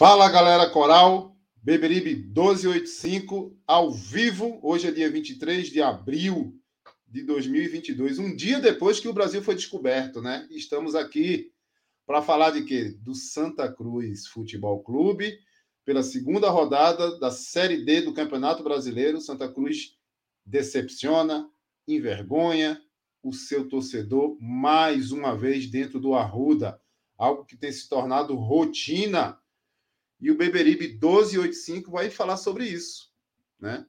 Fala galera coral, Beberibe 1285, ao vivo, hoje é dia 23 de abril de 2022, um dia depois que o Brasil foi descoberto, né? Estamos aqui para falar de quê? Do Santa Cruz Futebol Clube, pela segunda rodada da Série D do Campeonato Brasileiro. Santa Cruz decepciona, envergonha o seu torcedor mais uma vez dentro do Arruda, algo que tem se tornado rotina e o Beberibe 1285 vai falar sobre isso, né?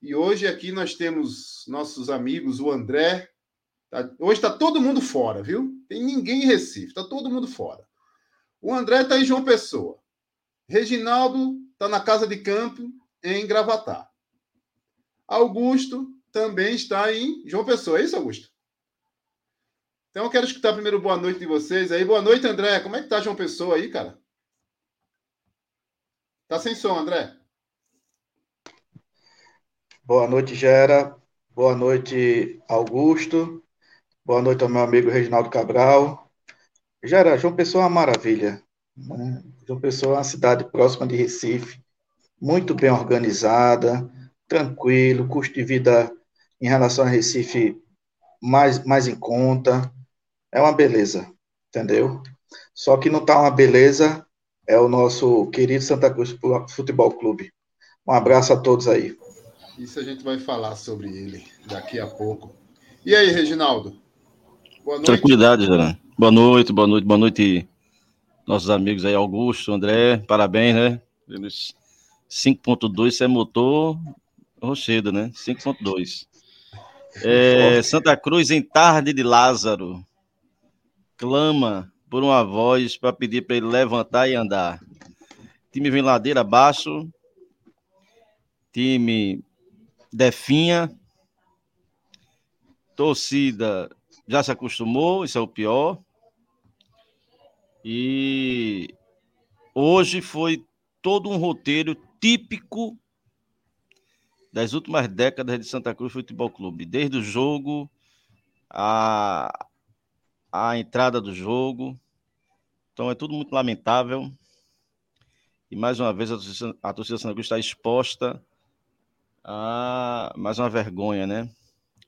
E hoje aqui nós temos nossos amigos, o André. Tá, hoje está todo mundo fora, viu? Tem ninguém em Recife, está todo mundo fora. O André está em João Pessoa. Reginaldo está na casa de campo em Gravatar. Augusto também está em João Pessoa. É isso, Augusto? Então eu quero escutar primeiro boa noite de vocês aí. Boa noite, André. Como é que tá João Pessoa aí, cara? Tá sem som, André. Boa noite, Gera. Boa noite, Augusto. Boa noite ao meu amigo Reginaldo Cabral. Gera, João Pessoa é uma maravilha. Né? João Pessoa é uma cidade próxima de Recife, muito bem organizada, tranquilo, custo de vida em relação a Recife mais, mais em conta. É uma beleza, entendeu? Só que não está uma beleza é o nosso querido Santa Cruz Futebol Clube. Um abraço a todos aí. Isso a gente vai falar sobre ele daqui a pouco. E aí, Reginaldo? Boa noite. Tranquilidade, Gerando. Boa noite, boa noite, boa noite, nossos amigos aí, Augusto, André, parabéns, né? Pelos 5.2, você é motor rochedo, né? 5.2. É, Santa Cruz em tarde de Lázaro. Clama por uma voz para pedir para ele levantar e andar. time vem ladeira abaixo, time definha, torcida já se acostumou, isso é o pior. E hoje foi todo um roteiro típico das últimas décadas de Santa Cruz Futebol Clube, desde o jogo, a, a entrada do jogo, então é tudo muito lamentável. E mais uma vez a torcida, a torcida Santa Cruz está exposta a mais uma vergonha, né?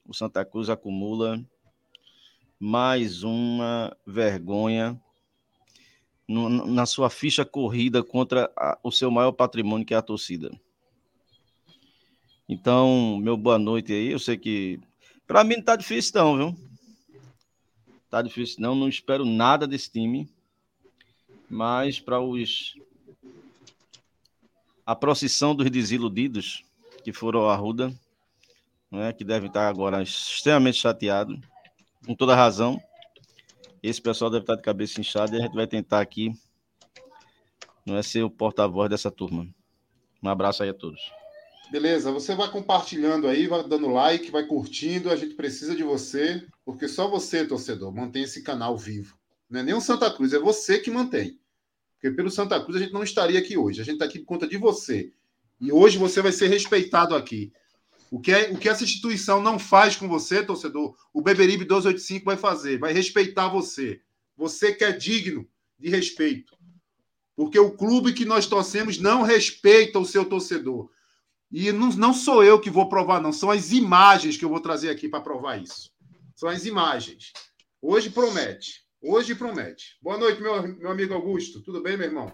O Santa Cruz acumula mais uma vergonha na sua ficha corrida contra a, o seu maior patrimônio, que é a torcida. Então, meu boa noite aí. Eu sei que para mim não tá difícil não, viu? Tá difícil não, não espero nada desse time mas para os a procissão dos desiludidos que foram ao Arruda, né, que devem estar agora extremamente chateados, com toda razão. Esse pessoal deve estar de cabeça inchada e a gente vai tentar aqui não é ser o porta-voz dessa turma. Um abraço aí a todos. Beleza, você vai compartilhando aí, vai dando like, vai curtindo. A gente precisa de você, porque só você, torcedor, mantém esse canal vivo. Não é nem o Santa Cruz, é você que mantém. Porque pelo Santa Cruz a gente não estaria aqui hoje. A gente está aqui por conta de você. E hoje você vai ser respeitado aqui. O que, é, o que essa instituição não faz com você, torcedor, o Beberibe 285 vai fazer. Vai respeitar você. Você que é digno de respeito. Porque o clube que nós torcemos não respeita o seu torcedor. E não, não sou eu que vou provar, não. São as imagens que eu vou trazer aqui para provar isso. São as imagens. Hoje promete. Hoje promete. Boa noite, meu, meu amigo Augusto. Tudo bem, meu irmão?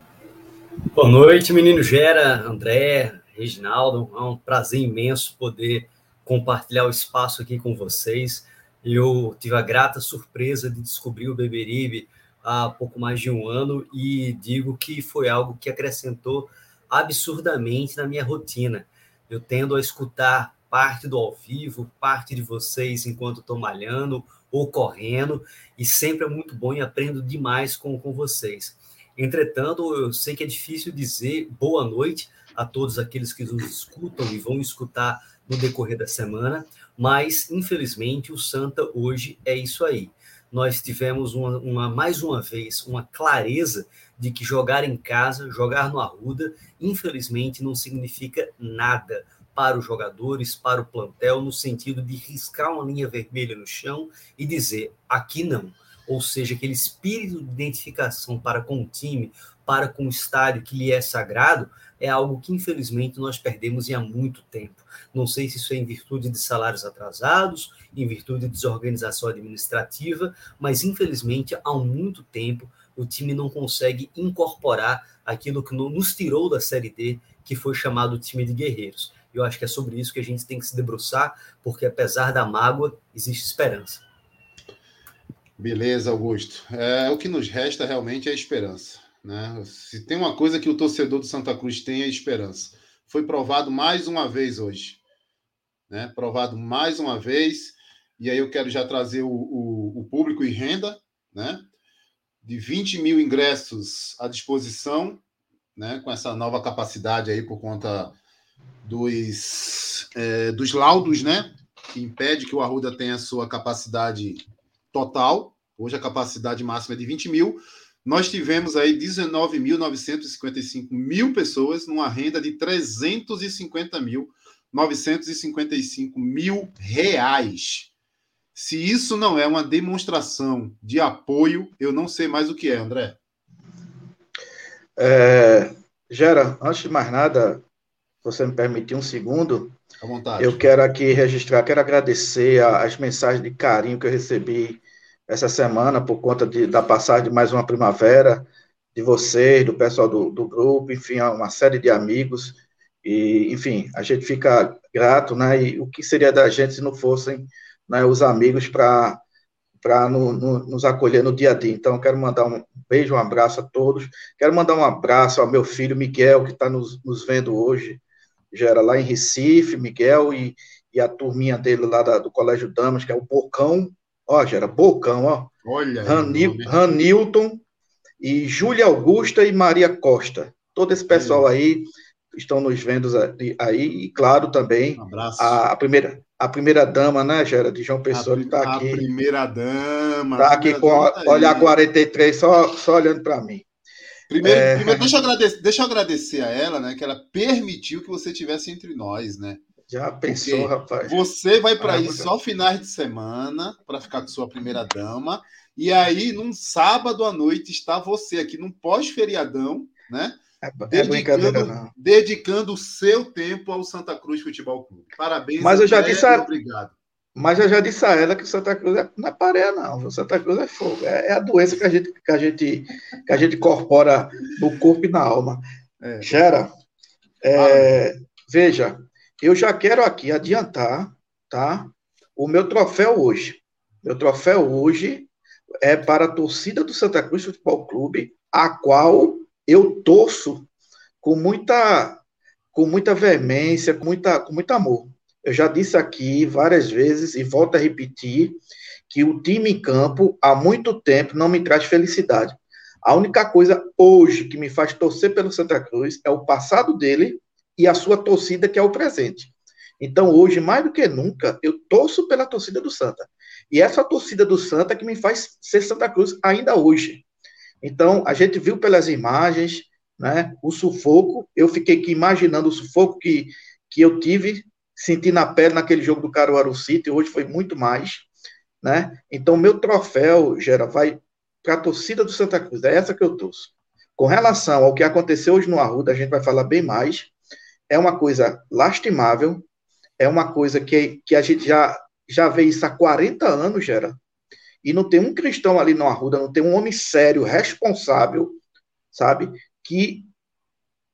Boa noite, menino Gera, André, Reginaldo. É um prazer imenso poder compartilhar o espaço aqui com vocês. Eu tive a grata surpresa de descobrir o Beberibe há pouco mais de um ano e digo que foi algo que acrescentou absurdamente na minha rotina. Eu tendo a escutar parte do ao vivo, parte de vocês enquanto estou malhando ou correndo, e sempre é muito bom e aprendo demais com, com vocês. Entretanto, eu sei que é difícil dizer boa noite a todos aqueles que nos escutam e vão escutar no decorrer da semana, mas infelizmente o Santa hoje é isso aí. Nós tivemos uma, uma, mais uma vez uma clareza de que jogar em casa, jogar no Arruda, infelizmente não significa nada para os jogadores, para o plantel, no sentido de riscar uma linha vermelha no chão e dizer aqui não. Ou seja, aquele espírito de identificação para com o time, para com o estádio que lhe é sagrado, é algo que infelizmente nós perdemos há muito tempo. Não sei se isso é em virtude de salários atrasados, em virtude de desorganização administrativa, mas infelizmente há muito tempo o time não consegue incorporar aquilo que nos tirou da Série D, que foi chamado time de guerreiros. Eu acho que é sobre isso que a gente tem que se debruçar, porque apesar da mágoa, existe esperança. Beleza, Augusto. É, o que nos resta realmente é esperança. Né? Se tem uma coisa que o torcedor do Santa Cruz tem é esperança. Foi provado mais uma vez hoje. Né? Provado mais uma vez. E aí eu quero já trazer o, o, o público e renda, né? De 20 mil ingressos à disposição, né? Com essa nova capacidade aí por conta dos, é, dos laudos, né? Que impede que o Arruda tenha a sua capacidade total. Hoje a capacidade máxima é de 20 mil. Nós tivemos aí 19.955 mil pessoas numa renda de 350 mil 955 mil reais. Se isso não é uma demonstração de apoio, eu não sei mais o que é, André. É, Gera, antes de mais nada, você me permitir um segundo, eu quero aqui registrar, quero agradecer as mensagens de carinho que eu recebi essa semana por conta de, da passagem de mais uma primavera, de vocês, do pessoal do, do grupo, enfim, uma série de amigos. E, enfim, a gente fica grato, né? E o que seria da gente se não fossem né, os amigos para para no, no, nos acolher no dia a dia. Então, quero mandar um beijo, um abraço a todos. Quero mandar um abraço ao meu filho Miguel, que está nos, nos vendo hoje, já era lá em Recife, Miguel e, e a turminha dele lá da, do Colégio Damas, que é o Bocão, ó, já era Bocão, ó. Olha. Ranil, Ranilton e Júlia Augusta e Maria Costa. Todo esse pessoal aí estão nos vendo aí, e claro também um a, a, primeira a primeira dama, né, Gera, de João Pessoa, que está aqui. A primeira dama. Está aqui com a, olhar 43, só, só olhando para mim. Primeiro, é... primeiro deixa, eu agradecer, deixa eu agradecer a ela, né, que ela permitiu que você estivesse entre nós, né? Já pensou, Porque rapaz? Você vai para ir só finais de semana para ficar com sua primeira dama. E aí, num sábado à noite, está você aqui num pós-feriadão, né? É, é dedicando, dedicando o seu tempo ao Santa Cruz Futebol Clube. Parabéns. Mas eu já disse a... obrigado. Mas eu já disse a ela que o Santa Cruz é, não é pareia, não. O Santa Cruz é fogo. É, é, a doença que a gente, que a gente, que a gente incorpora no corpo e na alma. É. Gera, é, ah. veja, eu já quero aqui adiantar, tá? O meu troféu hoje. Meu troféu hoje é para a torcida do Santa Cruz Futebol Clube, a qual eu torço com muita, com muita veemência, com, muita, com muito amor. Eu já disse aqui várias vezes e volto a repetir que o time em campo há muito tempo não me traz felicidade. A única coisa hoje que me faz torcer pelo Santa Cruz é o passado dele e a sua torcida, que é o presente. Então, hoje, mais do que nunca, eu torço pela torcida do Santa. E essa torcida do Santa que me faz ser Santa Cruz ainda hoje. Então, a gente viu pelas imagens, né, o sufoco. Eu fiquei aqui imaginando o sufoco que, que eu tive, senti na pele naquele jogo do Caruaru City, hoje foi muito mais. Né? Então, meu troféu, Gera, vai para a torcida do Santa Cruz, é essa que eu torço. Com relação ao que aconteceu hoje no Arruda, a gente vai falar bem mais. É uma coisa lastimável, é uma coisa que, que a gente já, já vê isso há 40 anos, Gera, e não tem um cristão ali no Arruda, não tem um homem sério, responsável, sabe, que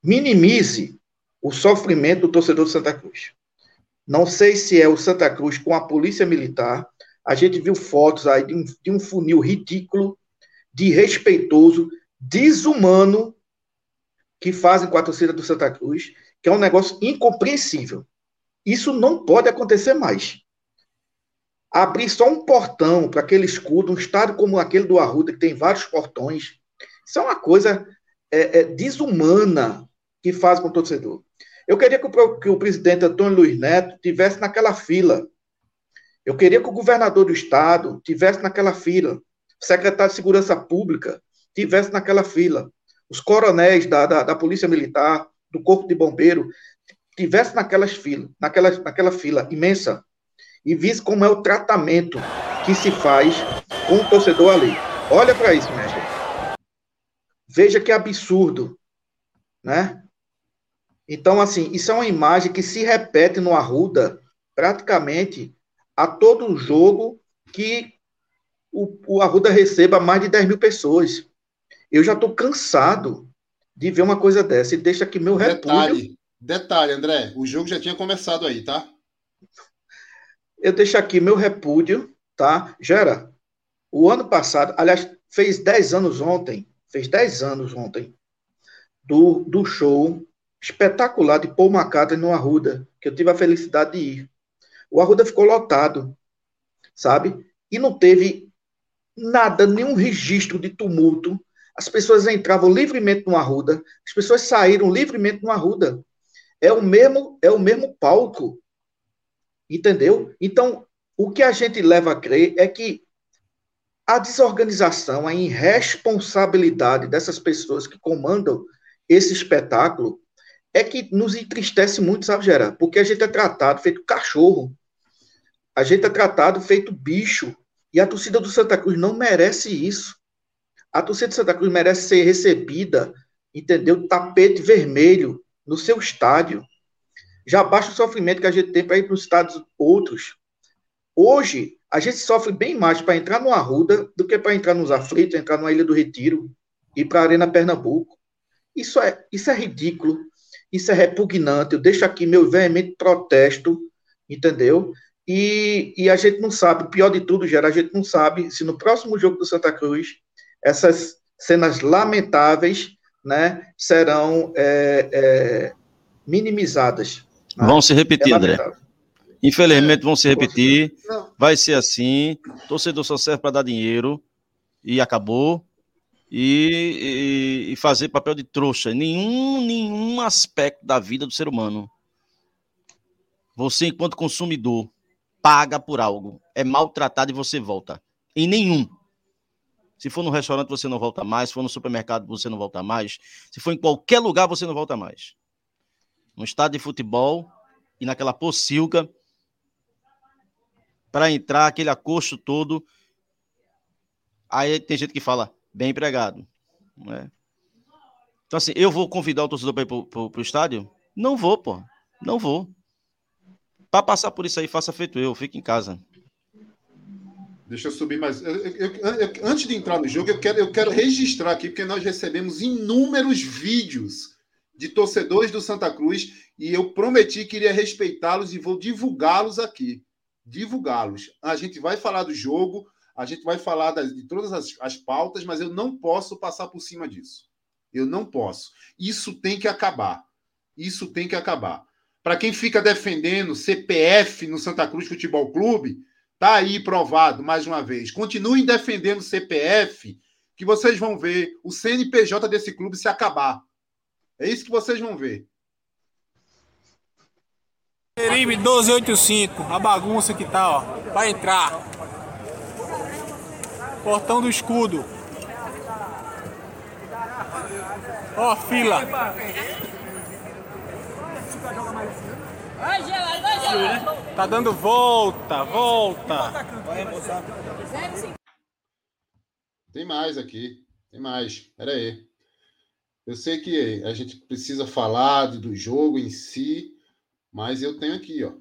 minimize o sofrimento do torcedor de Santa Cruz. Não sei se é o Santa Cruz com a polícia militar. A gente viu fotos aí de um, de um funil ridículo, desrespeitoso, desumano que fazem com a torcida do Santa Cruz, que é um negócio incompreensível. Isso não pode acontecer mais abrir só um portão para aquele escudo, um estádio como aquele do Arruda, que tem vários portões, Isso é uma coisa é, é, desumana que faz com o torcedor. Eu queria que o, que o presidente Antônio Luiz Neto tivesse naquela fila. Eu queria que o governador do estado tivesse naquela fila. O secretário de Segurança Pública tivesse naquela fila. Os coronéis da, da, da Polícia Militar, do Corpo de Bombeiro, tivesse naquelas filas, naquela, naquela fila imensa e visse como é o tratamento que se faz com o torcedor ali. Olha para isso, gente. Veja que absurdo, né? Então, assim, isso é uma imagem que se repete no Arruda praticamente a todo jogo que o, o Arruda receba mais de 10 mil pessoas. Eu já estou cansado de ver uma coisa dessa. E deixa aqui meu detalhe, repúdio. Detalhe, André, o jogo já tinha começado aí, tá? Eu deixo aqui meu repúdio, tá? Gera, o ano passado, aliás, fez 10 anos ontem, fez 10 anos ontem, do, do show espetacular de Paul McCartney no Arruda, que eu tive a felicidade de ir. O Arruda ficou lotado, sabe? E não teve nada, nenhum registro de tumulto. As pessoas entravam livremente no Arruda, as pessoas saíram livremente no Arruda. É o mesmo, é o mesmo palco. Entendeu? Então, o que a gente leva a crer é que a desorganização, a irresponsabilidade dessas pessoas que comandam esse espetáculo é que nos entristece muito, sabe, Gera? Porque a gente é tratado feito cachorro. A gente é tratado feito bicho. E a torcida do Santa Cruz não merece isso. A torcida do Santa Cruz merece ser recebida, entendeu? Tapete vermelho no seu estádio. Já basta o sofrimento que a gente tem para ir para os estados outros. Hoje, a gente sofre bem mais para entrar no Arruda do que para entrar nos aflitos, entrar na Ilha do Retiro e para a Arena Pernambuco. Isso é, isso é ridículo, isso é repugnante. Eu deixo aqui meu veemente protesto, entendeu? E, e a gente não sabe, o pior de tudo, Gera, a gente não sabe se no próximo jogo do Santa Cruz essas cenas lamentáveis né, serão é, é, minimizadas. Né? Vão se repetir, é André. Infelizmente vão se repetir. Vai ser assim. Torcedor só serve para dar dinheiro e acabou. E, e, fazer papel de trouxa. Nenhum, nenhum aspecto da vida do ser humano. Você, enquanto consumidor, paga por algo. É maltratado e você volta. Em nenhum. Se for no restaurante, você não volta mais. Se for no supermercado, você não volta mais. Se for em qualquer lugar, você não volta mais. No estádio de futebol e naquela pocilga, para entrar aquele acosto todo. Aí tem gente que fala, bem empregado. Né? Então, assim, eu vou convidar o torcedor para ir para o estádio? Não vou, pô. Não vou. Para passar por isso aí, faça feito eu, fique em casa. Deixa eu subir mais. Eu, eu, eu, antes de entrar no jogo, eu quero, eu quero registrar aqui, porque nós recebemos inúmeros vídeos de torcedores do Santa Cruz e eu prometi que iria respeitá-los e vou divulgá-los aqui divulgá-los. A gente vai falar do jogo, a gente vai falar das, de todas as, as pautas, mas eu não posso passar por cima disso. Eu não posso. Isso tem que acabar. Isso tem que acabar. Para quem fica defendendo CPF no Santa Cruz Futebol Clube, tá aí provado mais uma vez. Continuem defendendo CPF, que vocês vão ver o CNPJ desse clube se acabar. É isso que vocês vão ver. Peribe 1285, a bagunça que tá, ó, pra entrar. Portão do escudo. Ó, fila. Tá dando volta, volta. Tem mais aqui. Tem mais. Pera aí. Eu sei que a gente precisa falar do jogo em si, mas eu tenho aqui, ó.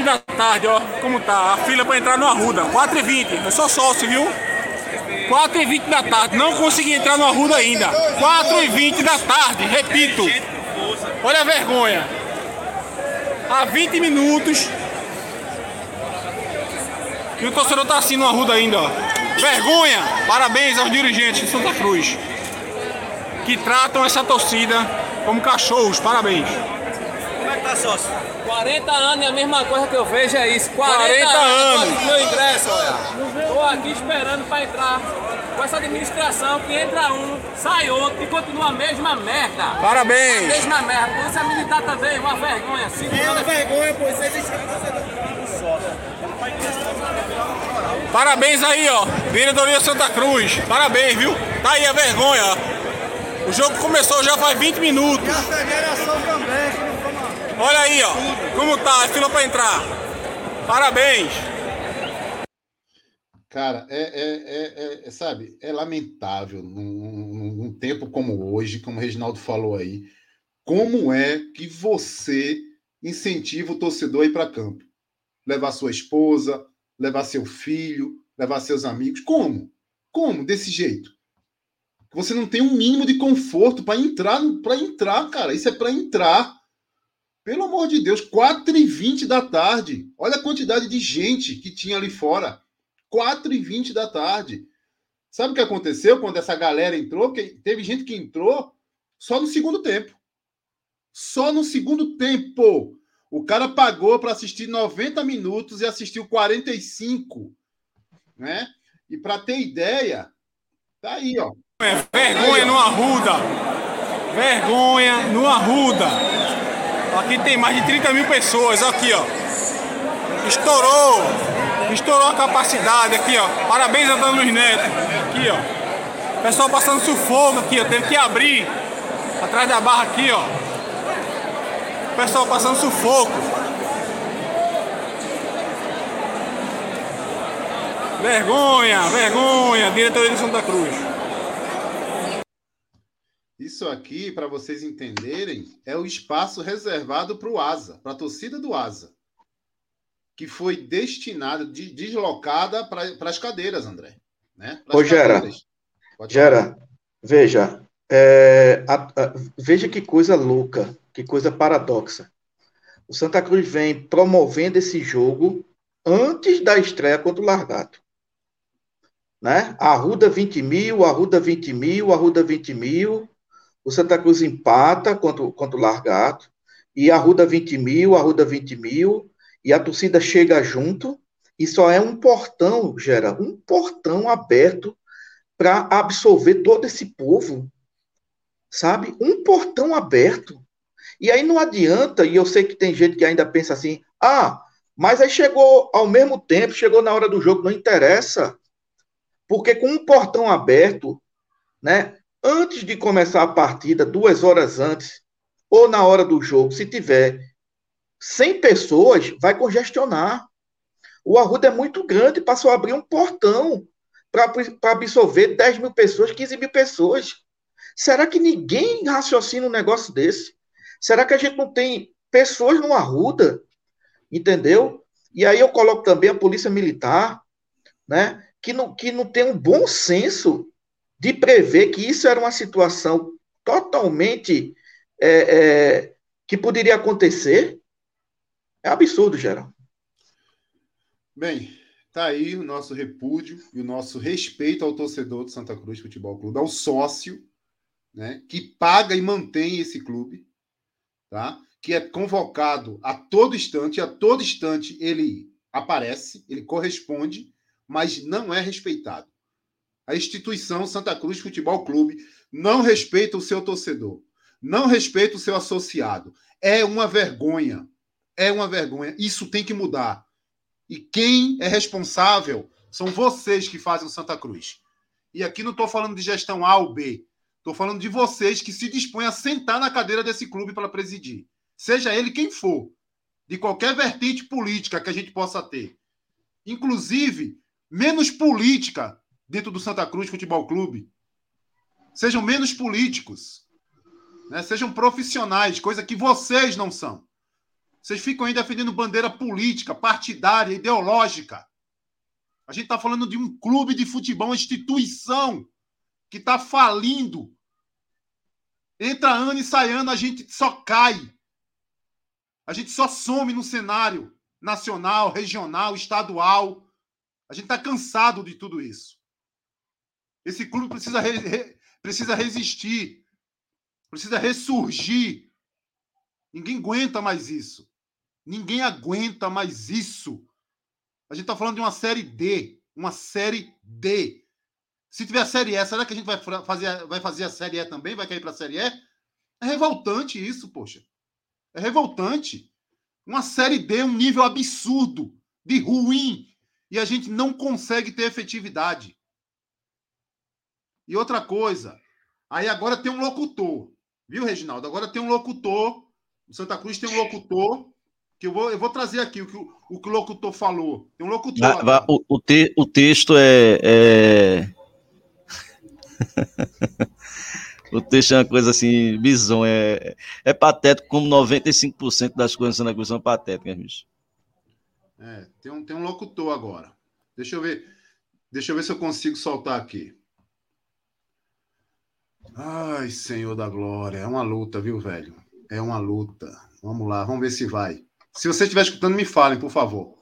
Da tarde, ó, como tá? A fila para entrar no Arruda, 4h20. Eu sou sócio, viu? 4h20 da tarde, não consegui entrar no Arruda ainda. 4h20 da tarde, repito. Olha a vergonha. Há 20 minutos. E o torcedor tá assim no Arruda ainda, ó. Vergonha! Parabéns aos dirigentes de Santa Cruz. Que tratam essa torcida como cachorros. Parabéns tá sócio? 40 anos e a mesma coisa que eu vejo é isso. 40, 40 anos. anos. Meu ingresso, olha. Tô aqui esperando para entrar com essa administração que entra um, sai outro e continua a mesma merda. Parabéns. A mesma merda. Polícia militar também, uma vergonha. É uma vergonha, pô. Isso aí deixa Parabéns aí, ó. Diretoria Santa Cruz. Parabéns, viu? Tá aí a vergonha. O jogo começou já faz 20 minutos. Olha aí, ó. Como tá a fila pra entrar. Parabéns. Cara, é, é, é, é, sabe, é lamentável num, num tempo como hoje, como o Reginaldo falou aí, como é que você incentiva o torcedor a ir para campo? Levar sua esposa, levar seu filho, levar seus amigos. Como? Como? Desse jeito. Você não tem um mínimo de conforto para entrar, para entrar, cara. Isso é para entrar. Pelo amor de Deus, 4h20 da tarde. Olha a quantidade de gente que tinha ali fora. 4h20 da tarde. Sabe o que aconteceu quando essa galera entrou? Que teve gente que entrou só no segundo tempo. Só no segundo tempo. O cara pagou para assistir 90 minutos e assistiu 45. Né? E para ter ideia, tá aí, ó. Vergonha no Arruda. Vergonha no Arruda. Aqui tem mais de 30 mil pessoas. Aqui, ó. Estourou. Estourou a capacidade aqui, ó. Parabéns, Antônio Luiz Neto. Aqui, ó. Pessoal passando sufoco aqui, ó. Teve que abrir atrás da barra aqui, ó. Pessoal passando sufoco. Vergonha, vergonha, diretoria de Santa Cruz. Isso aqui, para vocês entenderem, é o espaço reservado para o Asa, para a torcida do Asa, que foi destinada, de, deslocada para as cadeiras, André. Né? Ô, Gera, Gera, veja, é, a, a, veja que coisa louca, que coisa paradoxa. O Santa Cruz vem promovendo esse jogo antes da estreia contra o Largato né? Arruda 20 mil, Arruda 20 mil, Arruda 20 mil. O Santa Cruz empata contra, contra o Largato. E Arruda 20 mil, Arruda 20 mil. E a torcida chega junto. E só é um portão, gera um portão aberto para absorver todo esse povo. Sabe? Um portão aberto. E aí não adianta, e eu sei que tem gente que ainda pensa assim: ah, mas aí chegou ao mesmo tempo, chegou na hora do jogo, não interessa. Porque com um portão aberto, né, antes de começar a partida, duas horas antes, ou na hora do jogo, se tiver 100 pessoas, vai congestionar. O Arruda é muito grande, passou a abrir um portão para absorver 10 mil pessoas, 15 mil pessoas. Será que ninguém raciocina um negócio desse? Será que a gente não tem pessoas no Arruda? Entendeu? E aí eu coloco também a polícia militar, né? que não, que não tem um bom senso de prever que isso era uma situação totalmente é, é, que poderia acontecer. É absurdo, geral. Bem, tá aí o nosso repúdio e o nosso respeito ao torcedor do Santa Cruz Futebol Clube, ao sócio, né, que paga e mantém esse clube, tá? Que é convocado a todo instante, a todo instante ele aparece, ele corresponde mas não é respeitado. A instituição Santa Cruz Futebol Clube não respeita o seu torcedor, não respeita o seu associado. É uma vergonha. É uma vergonha. Isso tem que mudar. E quem é responsável são vocês que fazem o Santa Cruz. E aqui não estou falando de gestão A ou B. Estou falando de vocês que se dispõem a sentar na cadeira desse clube para presidir. Seja ele quem for. De qualquer vertente política que a gente possa ter. Inclusive, menos política dentro do Santa Cruz Futebol Clube. Sejam menos políticos. Né? Sejam profissionais, coisa que vocês não são. Vocês ficam aí defendendo bandeira política, partidária, ideológica. A gente está falando de um clube de futebol, uma instituição que está falindo. Entra ano e sai ano, a gente só cai. A gente só some no cenário nacional, regional, estadual. A gente está cansado de tudo isso. Esse clube precisa, re, re, precisa resistir, precisa ressurgir. Ninguém aguenta mais isso. Ninguém aguenta mais isso. A gente está falando de uma série D, uma série D. Se tiver a Série E, será que a gente vai fazer, vai fazer a Série E também? Vai cair para a Série E? É revoltante isso, poxa. É revoltante. Uma Série D, um nível absurdo, de ruim, e a gente não consegue ter efetividade. E outra coisa, aí agora tem um locutor, viu, Reginaldo? Agora tem um locutor, o Santa Cruz tem um locutor, que eu vou, eu vou trazer aqui o que o, o, que o locutor falou. Tem um locutor. O, o, te, o texto é... é... O texto é uma coisa assim, bizonha. É, é patético, como 95% das coisas na Cruz são patéticas, bicho. É, tem um, tem um locutor agora. Deixa eu ver. Deixa eu ver se eu consigo soltar aqui. Ai, Senhor da Glória. É uma luta, viu, velho? É uma luta. Vamos lá, vamos ver se vai. Se você estiver escutando, me falem, por favor.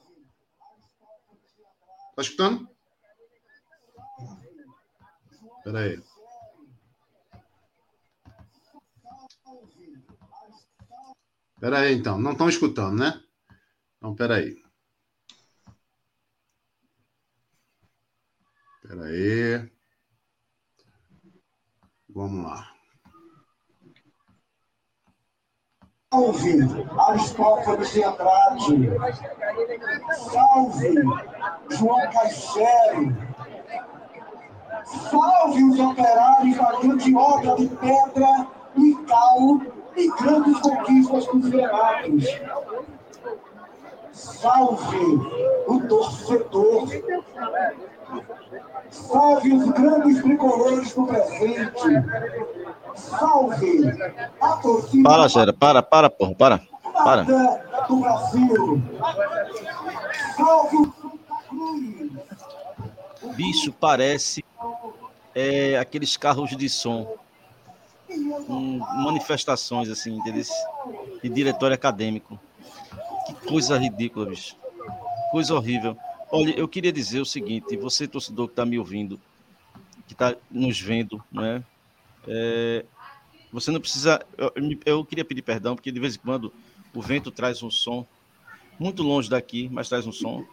Tá escutando? Espera aí. Espera aí, então. Não estão escutando, né? Então, espera aí. Espera aí. Vamos lá. Salve Aristófanes de Andrade. Salve João Caixere. Salve os operários da grande obra de pedra e cal e grandes conquistas dos verados. Salve o torcedor. Salve os grandes tricolores do presente. Salve a torcida. Para, Gera, para, para, porra, para. Para. Do Brasil. Salve o. Bicho, parece é, aqueles carros de som com manifestações, assim, entendeu? de diretório acadêmico. Que coisa ridícula, bicho. Coisa horrível. Olha, eu queria dizer o seguinte: você, torcedor que está me ouvindo, que está nos vendo, né? É, você não precisa. Eu, eu, queria pedir perdão, porque de vez em quando o vento traz um som muito longe daqui, mas traz um som.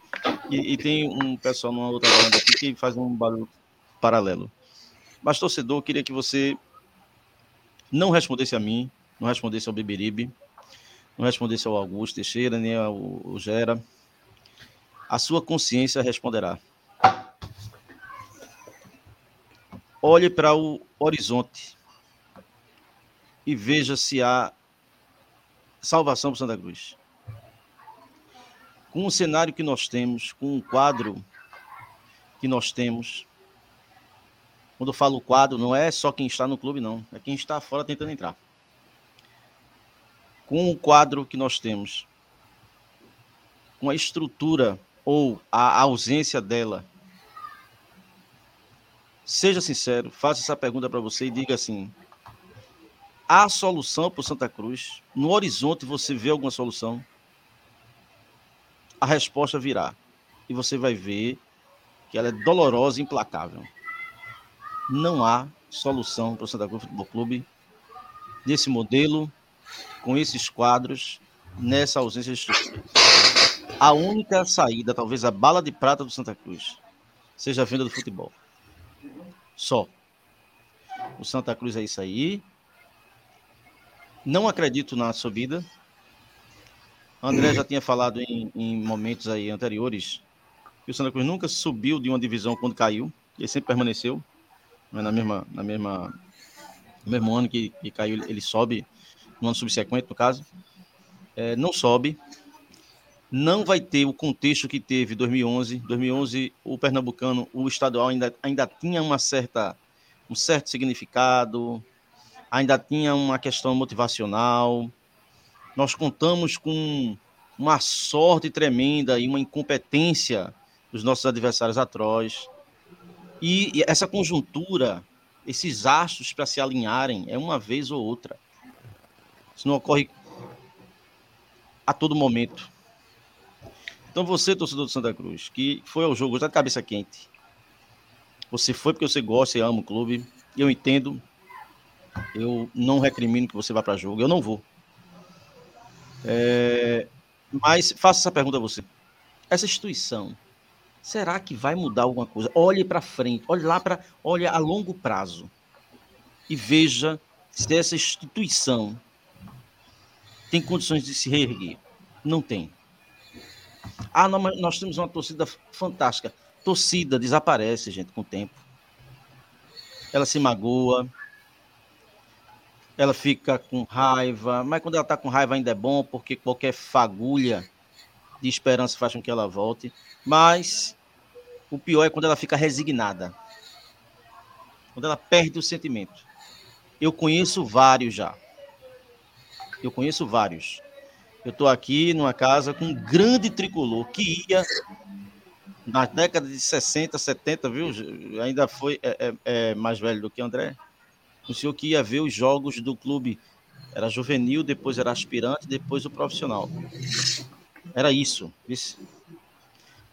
E, e tem um pessoal numa outra banda aqui que faz um barulho paralelo. Mas, torcedor, eu queria que você não respondesse a mim, não respondesse ao Beberibe, não respondesse ao Augusto Teixeira, nem ao, ao Gera. A sua consciência responderá. Olhe para o horizonte e veja se há salvação para Santa Cruz. Com o cenário que nós temos, com o quadro que nós temos, quando eu falo quadro, não é só quem está no clube, não. É quem está fora tentando entrar. Com o quadro que nós temos, com a estrutura ou a ausência dela, seja sincero, faça essa pergunta para você e diga assim: há solução para o Santa Cruz? No horizonte você vê alguma solução? A resposta virá. E você vai ver que ela é dolorosa e implacável não há solução para o Santa Cruz Futebol Clube nesse modelo, com esses quadros, nessa ausência de estrutura. A única saída, talvez a bala de prata do Santa Cruz, seja a venda do futebol. Só. O Santa Cruz é isso aí. Não acredito na subida. André já tinha falado em, em momentos aí anteriores que o Santa Cruz nunca subiu de uma divisão quando caiu. Ele sempre permaneceu né, na mesma, na mesma, no mesmo ano que, que caiu, ele sobe, no ano subsequente, no caso, é, não sobe, não vai ter o contexto que teve 2011. 2011, o pernambucano, o estadual ainda, ainda tinha uma certa, um certo significado, ainda tinha uma questão motivacional. Nós contamos com uma sorte tremenda e uma incompetência dos nossos adversários atroz. E, essa conjuntura, esses astros para se alinharem, é uma vez ou outra. Isso não ocorre a todo momento. Então você, torcedor do Santa Cruz, que foi ao jogo, está de cabeça quente. Você foi porque você gosta e ama o clube. Eu entendo. Eu não recrimino que você vá para jogo. Eu não vou. É... Mas faça essa pergunta a você. Essa instituição Será que vai mudar alguma coisa? Olhe para frente, olhe lá para, olhe a longo prazo e veja se essa instituição tem condições de se reerguer. Não tem. Ah, não, nós temos uma torcida fantástica. Torcida desaparece, gente, com o tempo. Ela se magoa, ela fica com raiva, mas quando ela está com raiva ainda é bom, porque qualquer fagulha de esperança faz com que ela volte. Mas o pior é quando ela fica resignada. Quando ela perde o sentimento. Eu conheço vários já. Eu conheço vários. Eu estou aqui numa casa com um grande tricolor que ia na década de 60, 70, viu? Ainda foi é, é, é mais velho do que André o senhor que ia ver os jogos do clube. Era juvenil, depois era aspirante, depois o profissional. Era isso.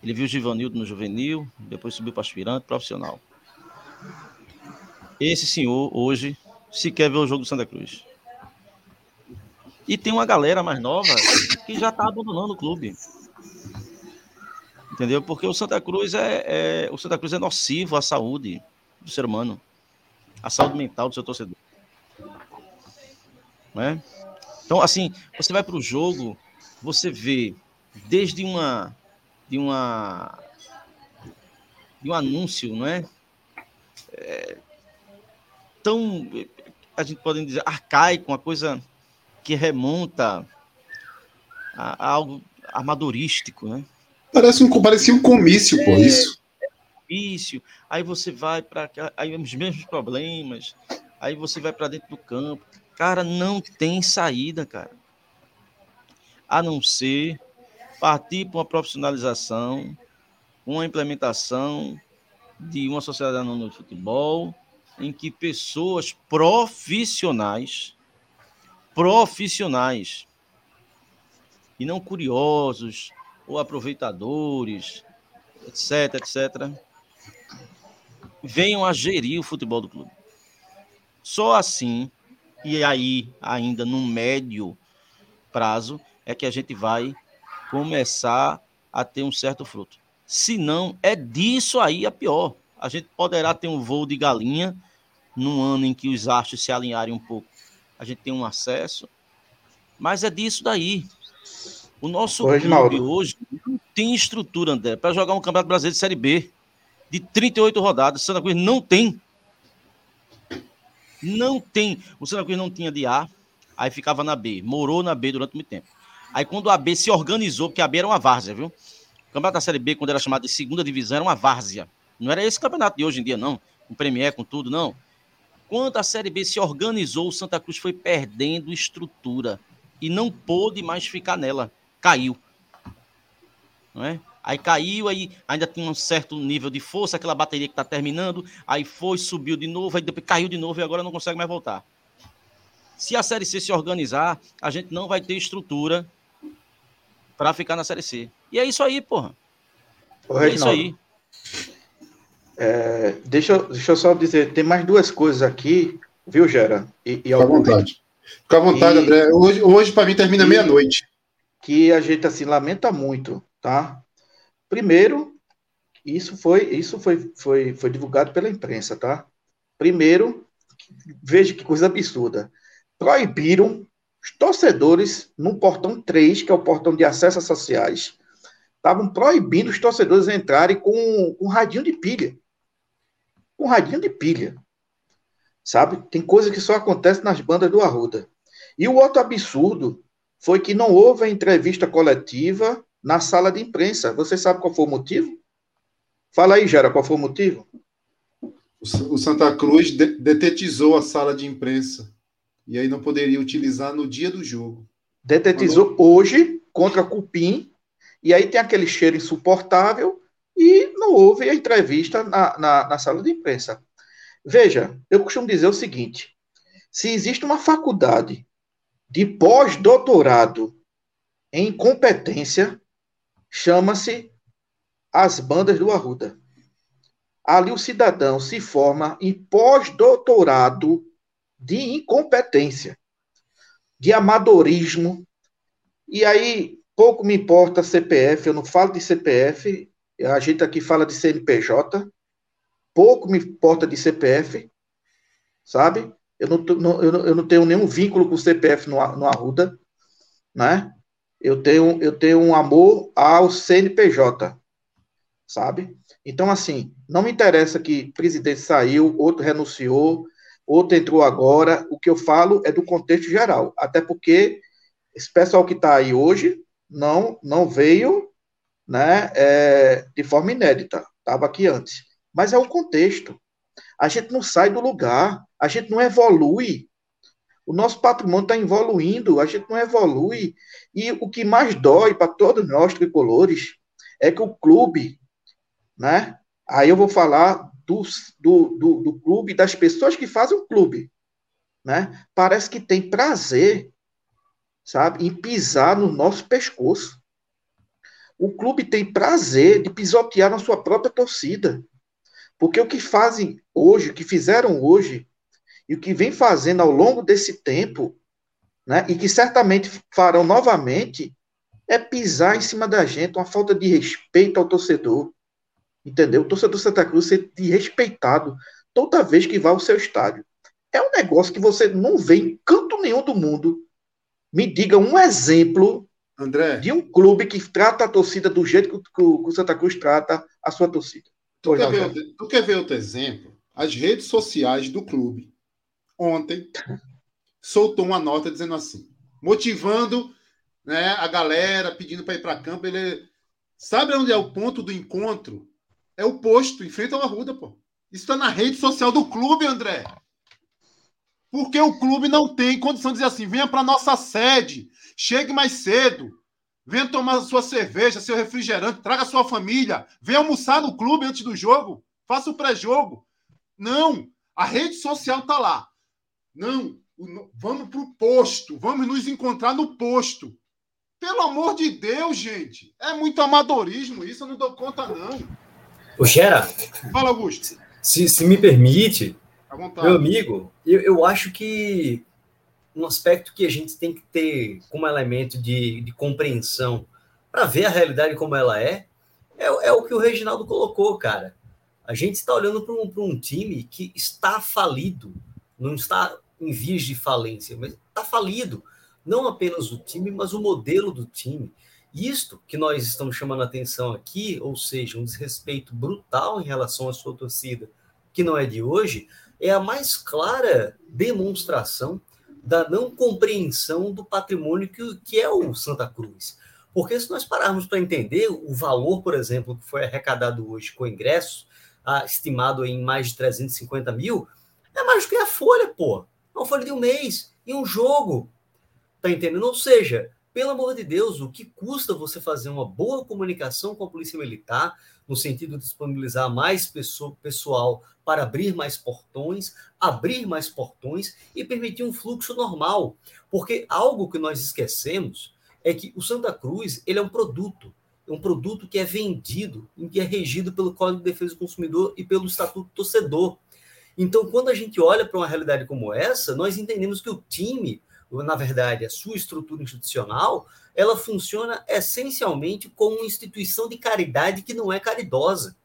Ele viu o Givanildo no juvenil, depois subiu para aspirante, profissional. Esse senhor, hoje, se quer ver o jogo do Santa Cruz. E tem uma galera mais nova que já está abandonando o clube. Entendeu? Porque o Santa Cruz é, é, o Santa Cruz é nocivo à saúde do ser humano a saúde mental do seu torcedor. Né? Então, assim, você vai para o jogo, você vê desde uma de uma de um anúncio, não é? é tão a gente pode dizer arcaico, uma coisa que remonta a, a algo amadorístico, né? Parece um, parecia um comício, é, pô, isso difícil, aí você vai para aí os mesmos problemas, aí você vai para dentro do campo. Cara, não tem saída, cara. A não ser partir para uma profissionalização, uma implementação de uma sociedade anônima de futebol, em que pessoas profissionais, profissionais, e não curiosos ou aproveitadores, etc, etc, venham a gerir o futebol do clube. Só assim, e aí ainda no médio prazo, é que a gente vai começar a ter um certo fruto. Se não, é disso aí a pior. A gente poderá ter um voo de galinha num ano em que os astros se alinharem um pouco. A gente tem um acesso, mas é disso daí. O nosso clube hoje não tem estrutura, André, para jogar um Campeonato Brasileiro de Série B de 38 rodadas. Santa Cruz não tem. Não tem. O Santa Cruz não tinha de A, aí ficava na B. Morou na B durante muito tempo. Aí quando a B se organizou, porque a B era uma várzea, viu? O campeonato da Série B, quando era chamado de segunda divisão, era uma várzea. Não era esse campeonato de hoje em dia, não. Com Premier, com tudo, não. Quando a Série B se organizou, o Santa Cruz foi perdendo estrutura e não pôde mais ficar nela. Caiu. Não é? aí caiu, aí ainda tinha um certo nível de força, aquela bateria que está terminando, aí foi, subiu de novo, aí depois caiu de novo e agora não consegue mais voltar. Se a Série C se organizar, a gente não vai ter estrutura para ficar na Série C. E é isso aí, porra. Ô, é isso aí. É, deixa, eu, deixa eu só dizer, tem mais duas coisas aqui, viu, Gera? E, e Fica à vontade. Fica à vontade, e, André. Hoje, hoje para mim, termina meia-noite. Que a gente, assim, lamenta muito, tá? Primeiro, isso foi isso foi, foi, foi divulgado pela imprensa, tá? Primeiro, veja que coisa absurda. Proibiram os torcedores no portão 3, que é o portão de acesso às sociais, estavam proibindo os torcedores entrarem com, com radinho de pilha. Com radinho de pilha. Sabe? Tem coisa que só acontece nas bandas do Arruda. E o outro absurdo foi que não houve a entrevista coletiva na sala de imprensa. Você sabe qual foi o motivo? Fala aí, Gera, qual foi o motivo? O Santa Cruz detetizou a sala de imprensa. E aí não poderia utilizar no dia do jogo. Detetizou não... hoje contra Cupim. E aí tem aquele cheiro insuportável. E não houve a entrevista na, na, na sala de imprensa. Veja, eu costumo dizer o seguinte: se existe uma faculdade de pós-doutorado em competência, chama-se As Bandas do Arruda. Ali o cidadão se forma em pós-doutorado de incompetência, de amadorismo, e aí pouco me importa CPF, eu não falo de CPF, A gente aqui fala de CNPJ, pouco me importa de CPF, sabe? Eu não, não, eu não tenho nenhum vínculo com o CPF no, no Arruda, né? Eu tenho, eu tenho um amor ao CNPJ, sabe? Então, assim, não me interessa que presidente saiu, outro renunciou, outro entrou agora. O que eu falo é do contexto geral. Até porque esse pessoal que está aí hoje não, não veio né, é, de forma inédita. Estava aqui antes. Mas é o contexto. A gente não sai do lugar, a gente não evolui. O nosso patrimônio está evoluindo, a gente não evolui. E o que mais dói para todos nós tricolores é que o clube, né? Aí eu vou falar do, do, do, do clube, das pessoas que fazem o clube, né? Parece que tem prazer, sabe, em pisar no nosso pescoço. O clube tem prazer de pisotear na sua própria torcida. Porque o que fazem hoje, o que fizeram hoje, e o que vem fazendo ao longo desse tempo, né, e que certamente farão novamente, é pisar em cima da gente, uma falta de respeito ao torcedor. Entendeu? O torcedor Santa Cruz ser desrespeitado toda vez que vai ao seu estádio. É um negócio que você não vê em canto nenhum do mundo. Me diga um exemplo André. de um clube que trata a torcida do jeito que o Santa Cruz trata a sua torcida. Tu quer, ver, tu quer ver outro exemplo? As redes sociais do clube, ontem, soltou uma nota dizendo assim, motivando né, a galera, pedindo para ir para campo. Ele... Sabe onde é o ponto do encontro? É o posto, em frente ao Arruda, pô. Isso está na rede social do clube, André. Porque o clube não tem condição de dizer assim: venha para nossa sede, chegue mais cedo, Venha tomar sua cerveja, seu refrigerante, traga sua família, venha almoçar no clube antes do jogo, faça o pré-jogo. Não, a rede social está lá. Não, vamos para o posto, vamos nos encontrar no posto. Pelo amor de Deus, gente, é muito amadorismo isso, eu não dou conta, não. O Gera. Fala, Augusto. Se, se me permite, meu amigo, eu, eu acho que um aspecto que a gente tem que ter como elemento de, de compreensão para ver a realidade como ela é, é, é, o que o Reginaldo colocou, cara. A gente está olhando para um, um time que está falido, não está em vias de falência, mas está falido. Não apenas o time, mas o modelo do time. Isto que nós estamos chamando atenção aqui, ou seja, um desrespeito brutal em relação à sua torcida, que não é de hoje, é a mais clara demonstração da não compreensão do patrimônio que, que é o Santa Cruz. Porque se nós pararmos para entender o valor, por exemplo, que foi arrecadado hoje com ingressos, ah, estimado em mais de 350 mil, é mais do que a folha, pô. É uma folha de um mês, e um jogo. Tá entendendo? Ou seja, pelo amor de Deus, o que custa você fazer uma boa comunicação com a Polícia Militar, no sentido de disponibilizar mais pessoal para abrir mais portões, abrir mais portões e permitir um fluxo normal. Porque algo que nós esquecemos é que o Santa Cruz ele é um produto, é um produto que é vendido, que é regido pelo Código de Defesa do Consumidor e pelo Estatuto do Torcedor. Então, quando a gente olha para uma realidade como essa, nós entendemos que o time, na verdade, a sua estrutura institucional, ela funciona essencialmente como uma instituição de caridade que não é caridosa,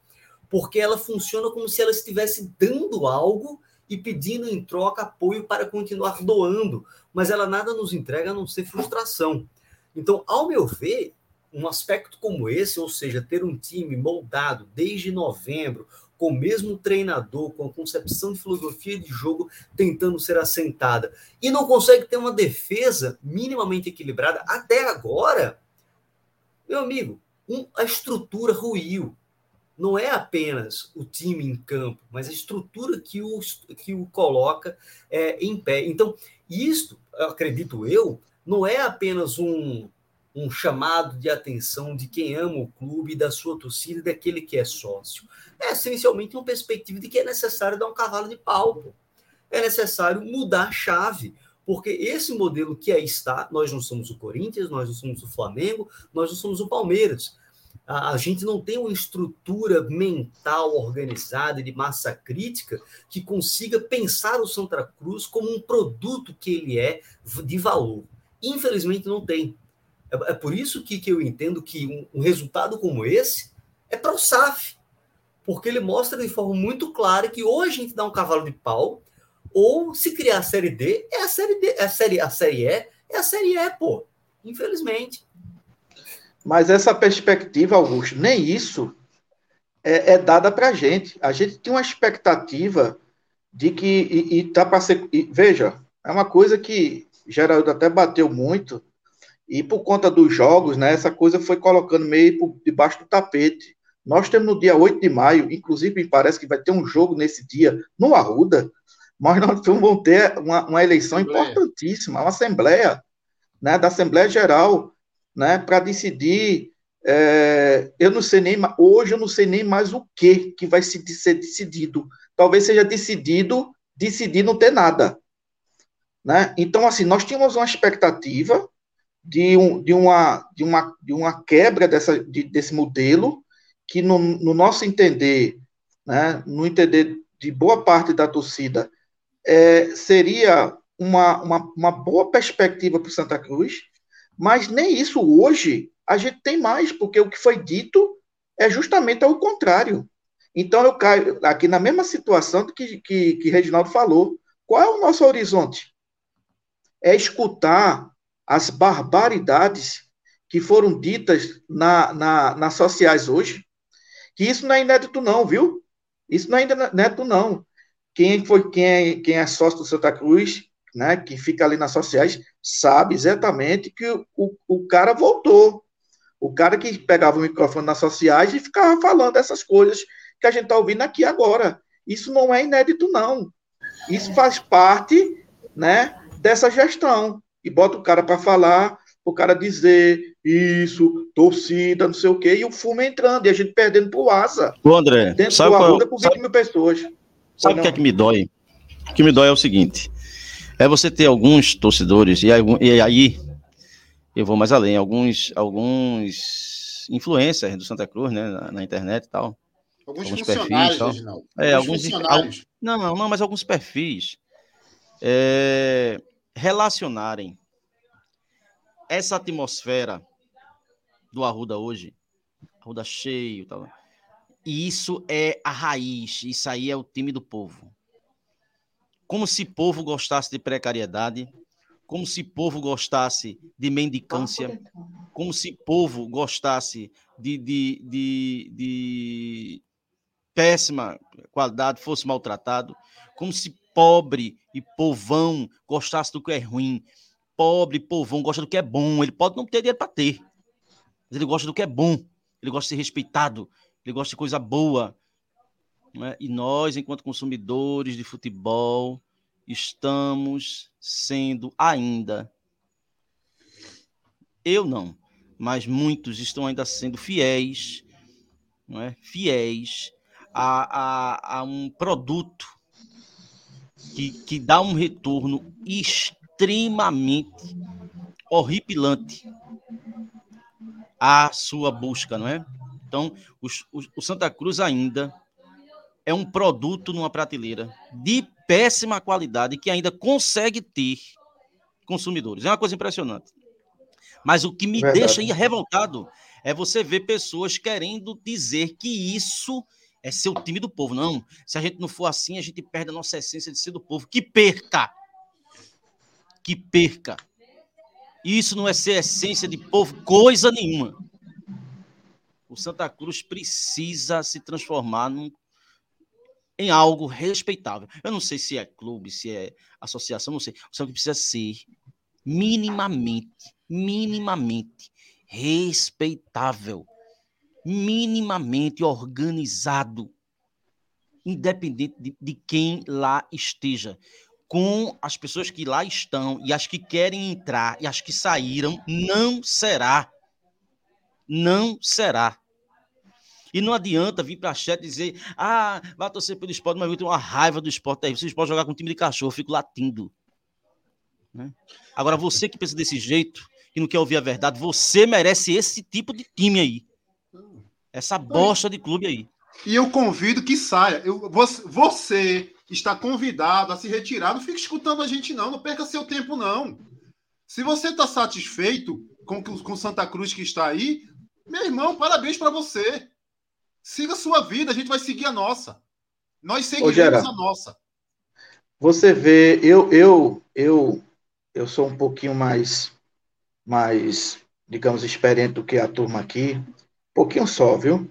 porque ela funciona como se ela estivesse dando algo e pedindo em troca apoio para continuar doando, mas ela nada nos entrega a não ser frustração. Então, ao meu ver, um aspecto como esse, ou seja, ter um time moldado desde novembro, com o mesmo treinador, com a concepção de filosofia de jogo tentando ser assentada, e não consegue ter uma defesa minimamente equilibrada até agora, meu amigo, um, a estrutura ruiu. Não é apenas o time em campo, mas a estrutura que o, que o coloca é, em pé. Então, isto, acredito eu, não é apenas um, um chamado de atenção de quem ama o clube, da sua torcida, daquele que é sócio. É essencialmente uma perspectiva de que é necessário dar um cavalo de pau. É necessário mudar a chave. Porque esse modelo que aí está, nós não somos o Corinthians, nós não somos o Flamengo, nós não somos o Palmeiras. A, a gente não tem uma estrutura mental organizada de massa crítica que consiga pensar o Santa Cruz como um produto que ele é de valor. Infelizmente não tem. É, é por isso que, que eu entendo que um, um resultado como esse é para o SAF. Porque ele mostra de forma muito clara que ou a gente dá um cavalo de pau, ou se criar a série D, é a série D, é a série, a série E, é a série E, pô. Infelizmente. Mas essa perspectiva, Augusto, nem isso é, é dada para a gente. A gente tem uma expectativa de que, e, e tá para ser, e, veja, é uma coisa que Geraldo até bateu muito, e por conta dos jogos, né, essa coisa foi colocando meio por debaixo do tapete. Nós temos no dia 8 de maio, inclusive me parece que vai ter um jogo nesse dia no Arruda, mas nós vamos ter uma, uma eleição Assembleia. importantíssima, uma Assembleia, né, da Assembleia Geral, né, para decidir. É, eu não sei nem hoje eu não sei nem mais o que que vai ser decidido. Talvez seja decidido decidir não ter nada, né? Então assim nós tínhamos uma expectativa de, um, de, uma, de, uma, de uma quebra dessa, de, desse modelo que no, no nosso entender, né, no entender de boa parte da torcida, é, seria uma, uma, uma boa perspectiva para o Santa Cruz, mas nem isso hoje a gente tem mais, porque o que foi dito é justamente ao contrário. Então eu caio aqui na mesma situação que, que, que Reginaldo falou. Qual é o nosso horizonte? É escutar as barbaridades que foram ditas na, na, nas sociais hoje, que isso não é inédito não, viu? Isso não é inédito não. Quem foi quem é, quem é sócio do Santa Cruz, né, que fica ali nas sociais, sabe exatamente que o, o, o cara voltou. O cara que pegava o microfone nas sociais e ficava falando essas coisas que a gente está ouvindo aqui agora. Isso não é inédito, não. Isso faz parte né, dessa gestão. E bota o cara para falar, o cara dizer isso, torcida, não sei o quê, e o fumo entrando, e a gente perdendo pro asa. O André, dentro sabe do qual, Arruda por 20 mil pessoas. Sabe o que é que me dói? O que me dói é o seguinte: é você ter alguns torcedores, e aí, e aí eu vou mais além, alguns, alguns influencers do Santa Cruz, né, na, na internet e tal. Alguns, alguns perfis, tal. É, alguns, alguns não, não, não, mas alguns perfis é, relacionarem essa atmosfera do Arruda hoje, Arruda cheio, tal. E isso é a raiz, isso aí é o time do povo como se povo gostasse de precariedade, como se povo gostasse de mendicância, como se povo gostasse de, de, de, de péssima qualidade, fosse maltratado, como se pobre e povão gostasse do que é ruim, pobre e povão gosta do que é bom, ele pode não ter dinheiro para ter, mas ele gosta do que é bom, ele gosta de ser respeitado, ele gosta de coisa boa, né? E nós, enquanto consumidores de futebol, estamos sendo ainda. Eu não, mas muitos estão ainda sendo fiéis, não é? fiéis a, a, a um produto que, que dá um retorno extremamente horripilante à sua busca, não é? Então, os, os, o Santa Cruz ainda é um produto numa prateleira de péssima qualidade que ainda consegue ter consumidores. É uma coisa impressionante. Mas o que me Verdade. deixa revoltado é você ver pessoas querendo dizer que isso é ser o time do povo. Não, se a gente não for assim, a gente perde a nossa essência de ser do povo. Que perca! Que perca! Isso não é ser essência de povo, coisa nenhuma. O Santa Cruz precisa se transformar num em algo respeitável. Eu não sei se é clube, se é associação, não sei. Só que precisa ser minimamente, minimamente respeitável, minimamente organizado, independente de, de quem lá esteja. Com as pessoas que lá estão e as que querem entrar e as que saíram, não será. Não será. E não adianta vir para a chat dizer, ah, vai torcer pelo esporte, mas eu tenho uma raiva do esporte. Aí vocês podem jogar com um time de cachorro, eu fico latindo. Né? Agora, você que pensa desse jeito, que não quer ouvir a verdade, você merece esse tipo de time aí. Essa bosta de clube aí. E eu convido que saia. Eu, você, você está convidado a se retirar. Não fique escutando a gente, não. Não perca seu tempo, não. Se você está satisfeito com, com Santa Cruz que está aí, meu irmão, parabéns para você. Siga a sua vida, a gente vai seguir a nossa. Nós seguiremos a nossa. Você vê, eu, eu, eu, eu sou um pouquinho mais, mais, digamos, experiente do que a turma aqui. Pouquinho só, viu?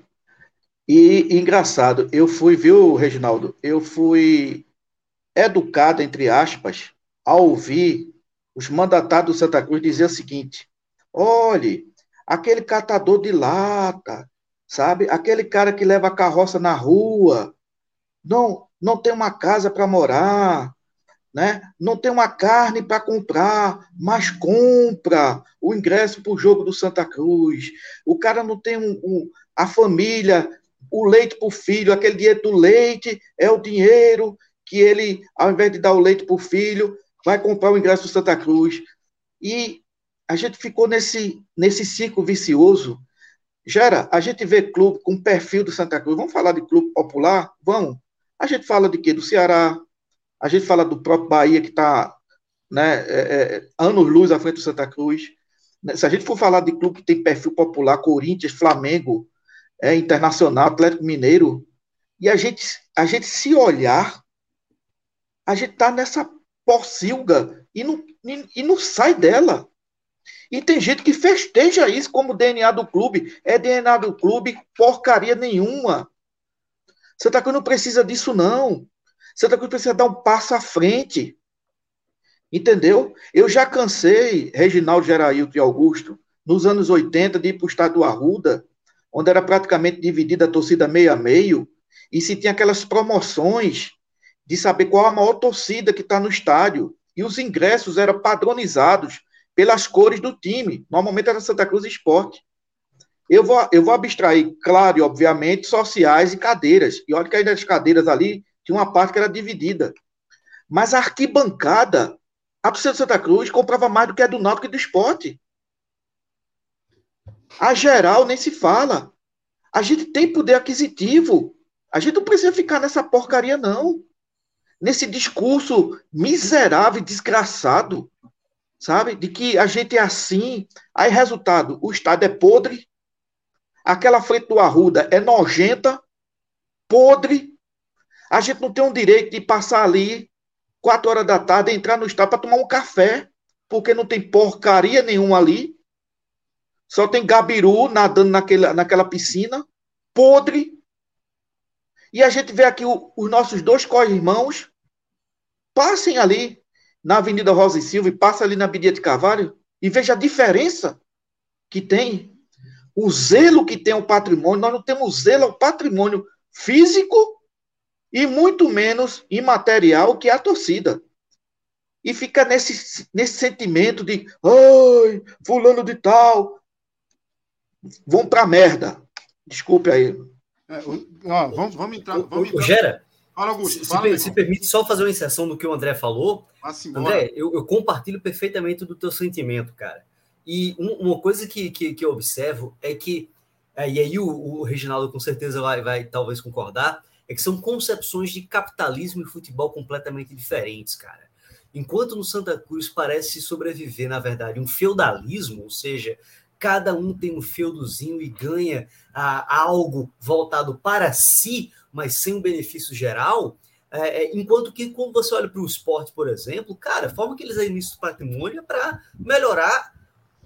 E, engraçado, eu fui, viu, Reginaldo? Eu fui educado, entre aspas, ao ouvir os mandatários do Santa Cruz dizer o seguinte: olhe, aquele catador de lata, sabe? Aquele cara que leva a carroça na rua, não, não tem uma casa para morar, né? Não tem uma carne para comprar, mas compra o ingresso para o jogo do Santa Cruz. O cara não tem um, um a família, o leite para o filho, aquele dinheiro do leite é o dinheiro que ele, ao invés de dar o leite para o filho, vai comprar o ingresso do Santa Cruz. E a gente ficou nesse, nesse ciclo vicioso. Gera, a gente vê clube com perfil do Santa Cruz. Vamos falar de clube popular? Vamos. A gente fala de quê? Do Ceará. A gente fala do próprio Bahia, que está né, é, é, anos-luz à frente do Santa Cruz. Se a gente for falar de clube que tem perfil popular, Corinthians, Flamengo, é, Internacional, Atlético Mineiro, e a gente, a gente se olhar, a gente está nessa porcilga e não, e, e não sai dela. E tem gente que festeja isso como DNA do clube. É DNA do clube, porcaria nenhuma. Santa Cruz não precisa disso, não. Santa Cruz precisa dar um passo à frente. Entendeu? Eu já cansei, Reginaldo Gerailton e Augusto, nos anos 80, de ir para o estado do Arruda, onde era praticamente dividida a torcida meio a meio, e se tinha aquelas promoções de saber qual a maior torcida que está no estádio. E os ingressos eram padronizados pelas cores do time. Normalmente era Santa Cruz Esporte. Eu vou, eu vou abstrair, claro e obviamente, sociais e cadeiras. E olha que aí nas cadeiras ali tinha uma parte que era dividida. Mas a arquibancada, a torcida de Santa Cruz comprava mais do que a do Náutico e do esporte. A geral nem se fala. A gente tem poder aquisitivo. A gente não precisa ficar nessa porcaria, não. Nesse discurso miserável e desgraçado, sabe? De que a gente é assim. Aí, resultado, o Estado é podre, Aquela frente do Arruda é nojenta, podre. A gente não tem o direito de passar ali, quatro horas da tarde, entrar no estado para tomar um café, porque não tem porcaria nenhuma ali. Só tem gabiru nadando naquela, naquela piscina, podre. E a gente vê aqui o, os nossos dois co-irmãos passem ali na Avenida Rosa e Silva e passem ali na Avenida de Carvalho e veja a diferença que tem o zelo que tem o patrimônio, nós não temos zelo ao patrimônio físico e muito menos imaterial que a torcida. E fica nesse, nesse sentimento de, ai, fulano de tal, vão pra merda. Desculpe aí. É, ó, vamos, vamos entrar. Vamos entrar. Gera, fala, Augusto, se, fala, se, se, permite só fazer uma inserção do que o André falou. André, eu, eu compartilho perfeitamente do teu sentimento, cara. E um, uma coisa que, que, que, eu observo é que, é, e aí o, o Reginaldo com certeza vai, vai talvez concordar, é que são concepções de capitalismo e futebol completamente diferentes, cara. Enquanto no Santa Cruz parece sobreviver, na verdade, um feudalismo, ou seja, cada um tem um feudozinho e ganha ah, algo voltado para si, mas sem um benefício geral, é, é enquanto que quando você olha para o esporte, por exemplo, cara, a forma que eles administram o patrimônio é para melhorar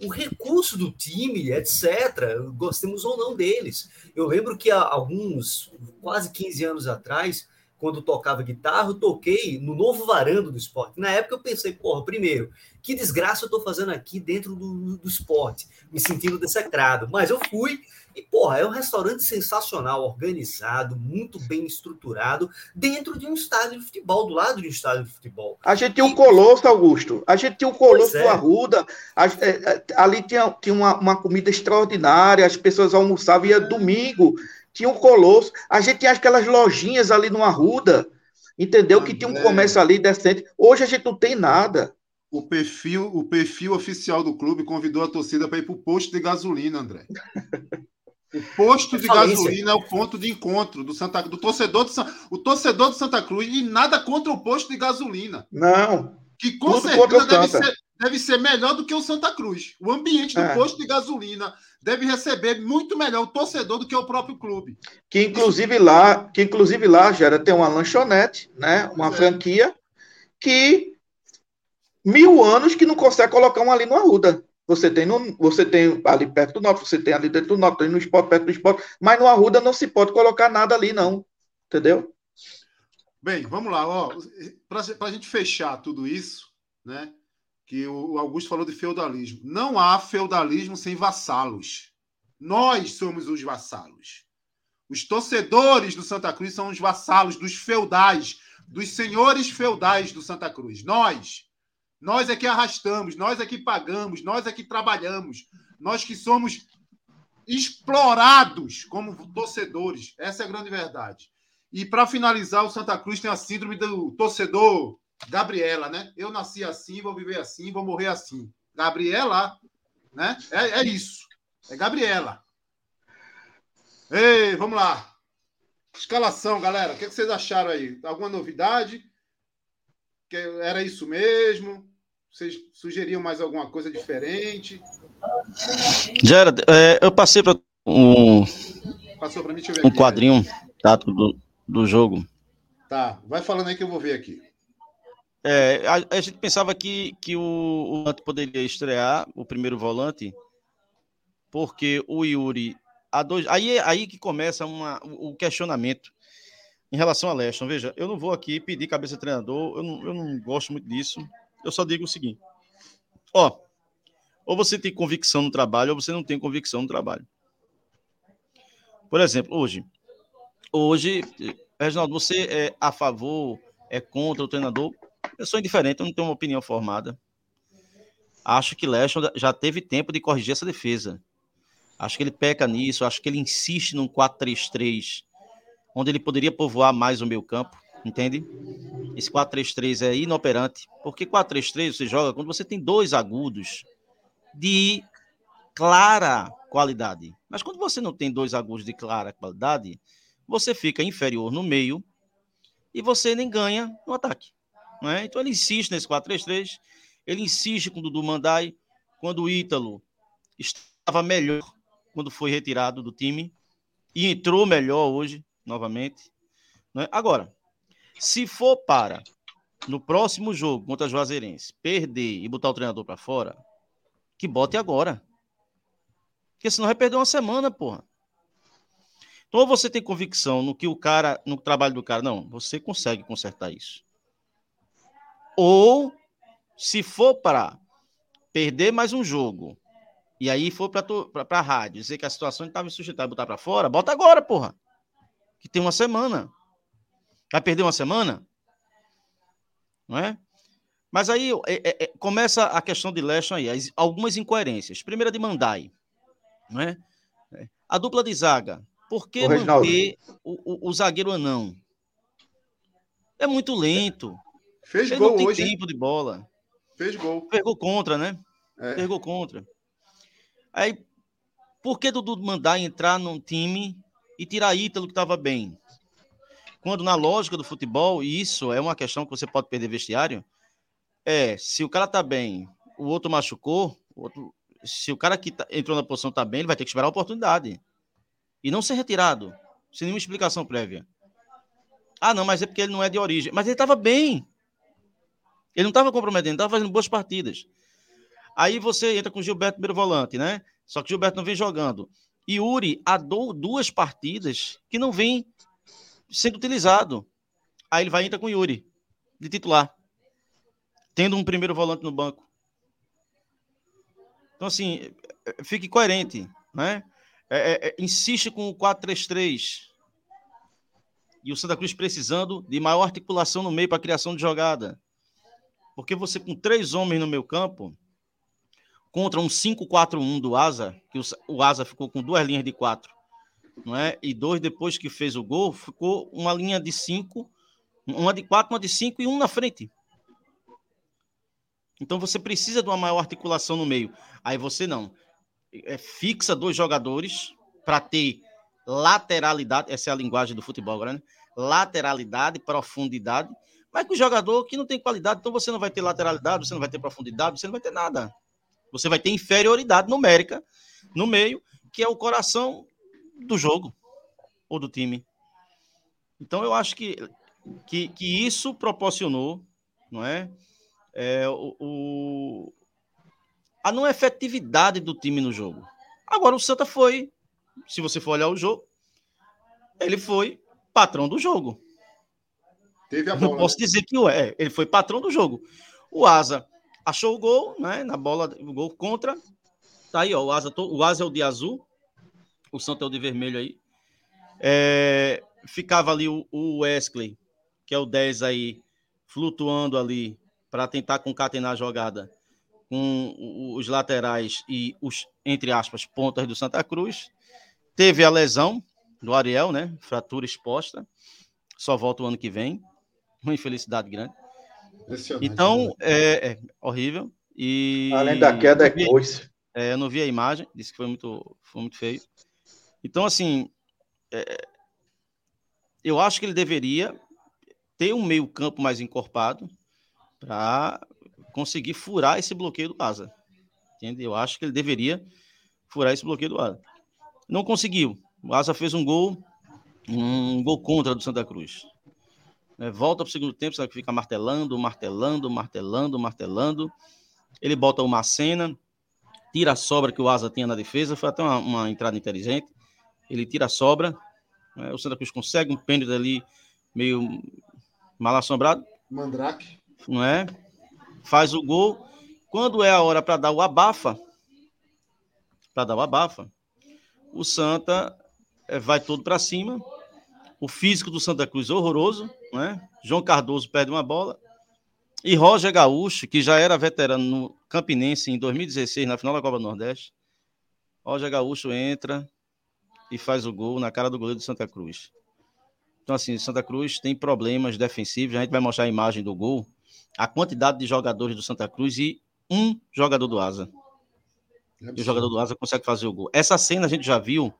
o recurso do time, etc., gostemos ou não deles. Eu lembro que há alguns, quase 15 anos atrás, quando tocava guitarra, eu toquei no novo varando do esporte. Na época eu pensei, porra, primeiro, que desgraça eu tô fazendo aqui dentro do, do esporte, me sentindo dessecrado. Mas eu fui e, porra, é um restaurante sensacional, organizado, muito bem estruturado, dentro de um estádio de futebol, do lado de um estádio de futebol. A gente tinha um Colosso, Augusto. A gente tinha um Colosso é. do Arruda. A, é, é, ali tinha, tinha uma, uma, comida extraordinária, as pessoas almoçavam, ia domingo, tinha um Colosso. A gente tinha aquelas lojinhas ali no Arruda, entendeu? que tinha um comércio ali decente. Hoje a gente não tem nada. O perfil, o perfil oficial do clube convidou a torcida para ir para o posto de gasolina, André. O posto de gasolina é o ponto de encontro do Santa do torcedor de o torcedor de Santa Cruz e nada contra o posto de gasolina. Não. Que com certeza deve ser, deve ser melhor do que o Santa Cruz. O ambiente do É. posto de gasolina deve receber muito melhor o torcedor do que o próprio clube. Que inclusive lá, que inclusive lá gera tem uma lanchonete, né? Uma é. franquia que mil anos que não consegue colocar um ali no Arruda. Você tem, no, você tem ali perto do norte, você tem ali dentro do norte, tem no esporte, perto do esporte, mas no Arruda não se pode colocar nada ali, não. Entendeu? Bem, vamos lá. Para a gente fechar tudo isso, né? Que o o Augusto falou de feudalismo. Não há feudalismo sem vassalos. Nós somos os vassalos. Os torcedores do Santa Cruz são os vassalos dos feudais, dos senhores feudais do Santa Cruz. Nós. Nós é que arrastamos, nós é que pagamos, nós é que trabalhamos, nós que somos explorados como torcedores. Essa é a grande verdade. E para finalizar, o Santa Cruz tem a síndrome do torcedor Gabriela, né? Eu nasci assim, vou viver assim, vou morrer assim. Gabriela, né? É, é isso. É Gabriela. Ei, vamos lá. Escalação, galera. O que, que vocês acharam aí? Alguma novidade? Que era isso mesmo? Vocês sugeriam mais alguma coisa diferente? Gerard, é, eu passei para um, mim, um aqui. quadrinho tático do, do jogo. Tá, vai falando aí que eu vou ver aqui. É, a, a gente pensava que, que o, o volante poderia estrear, o primeiro volante, porque o Yuri. A dois, aí, é aí que começa uma, o o questionamento em relação a Leston. Veja, eu não vou aqui pedir cabeça de treinador, eu não, eu não gosto muito disso. Eu só digo o seguinte: ó, ou você tem convicção no trabalho, ou você não tem convicção no trabalho. Por exemplo, hoje, hoje, Reginaldo, você é a favor, é contra o treinador? Eu sou indiferente, eu não tenho uma opinião formada. Acho que Leston já teve tempo de corrigir essa defesa. Acho que ele peca nisso, acho que ele insiste num 4-3-3, onde ele poderia povoar mais o meio campo, entende? Esse 4-3-3 é inoperante, porque 4-3-3 você joga quando você tem dois agudos de clara qualidade. Mas quando você não tem dois agudos de clara qualidade, você fica inferior no meio e você nem ganha no ataque. É? Então ele insiste nesse 4-3-3, ele insiste com o Dudu Mandai, quando o Ítalo estava melhor quando foi retirado do time e entrou melhor hoje, novamente. É? Agora, se for para, no próximo jogo contra a Juazeirense, perder e botar o treinador para fora, que bote agora. Porque senão vai perder uma semana, porra. Então, ou você tem convicção no que o cara, no trabalho do cara, não, você consegue consertar isso. Ou, se for para perder mais um jogo, e aí for para a rádio dizer que a situação estava insustentável, botar para fora, bota agora, porra. Que tem uma semana. Vai perder uma semana? Não é? Mas aí é, é, começa a questão de Leston aí, as, algumas incoerências. Primeira de Mandai, não é? A dupla de zaga. Por que Reginaldo. manter o, o, o zagueiro anão? É muito lento. Fez Ele gol não tem hoje. tempo de bola. Fez gol. Pegou contra, né? É. Pegou contra. Aí, por que Dudu mandar entrar num time e tirar Ítalo que estava bem? Quando na lógica do futebol, e isso é uma questão que você pode perder vestiário, é, se o cara tá bem, o outro machucou, o outro, se o cara que tá- entrou na posição tá bem, ele vai ter que esperar a oportunidade. E não ser retirado, sem nenhuma explicação prévia. Ah, não, mas é porque ele não é de origem. Mas ele estava bem. Ele não estava comprometendo, estava fazendo boas partidas. Aí você entra com o Gilberto primeiro volante, né? Só que o Gilberto não vem jogando. E Uri do- duas partidas que não vem sendo utilizado. Aí ele vai e entra com o Yuri, de titular. Tendo um primeiro volante no banco. Então, assim, é, é, fique coerente, né? É, é, é, insiste com o 4-3-3. E o Santa Cruz precisando de maior articulação no meio para criação de jogada. Porque você com três homens no meio campo, contra um 5-4-1 do Asa, que o, o Asa ficou com duas linhas de quatro, não é? E dois depois que fez o gol, ficou uma linha de cinco, uma de quatro, uma de cinco e um na frente. Então você precisa de uma maior articulação no meio. Aí você não. É, fixa dois jogadores para ter lateralidade, essa é a linguagem do futebol agora, né? Lateralidade, profundidade, Mas com jogador que não tem qualidade, então você não vai ter lateralidade, você não vai ter profundidade, você não vai ter nada. Você vai ter inferioridade numérica no meio, que é o coração do jogo ou do time. Então eu acho que, que, que isso proporcionou, não é? é o, o, a não efetividade do time no jogo. Agora o Santa foi, se você for olhar o jogo, ele foi patrão do jogo. Teve a bola. Não posso né? dizer que é, ele foi patrão do jogo. O Asa achou o gol, né? Na bola, o gol contra. Tá aí, ó. O Asa, o Asa é o de azul, o Santa é o de vermelho aí. É, ficava ali o, o Wesley, que é o 10 aí, flutuando ali para tentar concatenar a jogada com os laterais e os, entre aspas, pontas do Santa Cruz. Teve a lesão do Ariel, né? Fratura exposta. Só volta o ano que vem. Uma infelicidade grande. Então, né? é, é, horrível. E, Além da queda, é coisa. É, eu não vi a imagem, disse que foi muito, foi muito feio. Então, assim, é, eu acho que ele deveria ter um meio-campo mais encorpado para conseguir furar esse bloqueio do Asa. Entende? Eu acho que ele deveria furar esse bloqueio do Asa. Não conseguiu. O Asa fez um gol, um gol contra do Santa Cruz. É, volta para o segundo tempo, sabe, fica martelando, martelando, martelando, martelando. Ele bota uma cena, tira a sobra que o Asa tinha na defesa. Foi até uma, uma entrada inteligente. Ele tira a sobra. Né, o Santa Cruz consegue um pênalti ali meio mal assombrado. Mandrake. Não é? faz o gol. Quando é a hora para dar o abafa, para dar o abafa, o Santa eh, vai todo para cima. O físico do Santa Cruz horroroso, né? João Cardoso perde uma bola. E Roger Gaúcho, que já era veterano no Campinense em 2016, na final da Copa do Nordeste. Roger Gaúcho entra e faz o gol na cara do goleiro do Santa Cruz. Então, assim, Santa Cruz tem problemas defensivos. A gente vai mostrar a imagem do gol a quantidade de jogadores do Santa Cruz e um jogador do Asa. É e o jogador do Asa consegue fazer o gol. Essa cena a gente já viu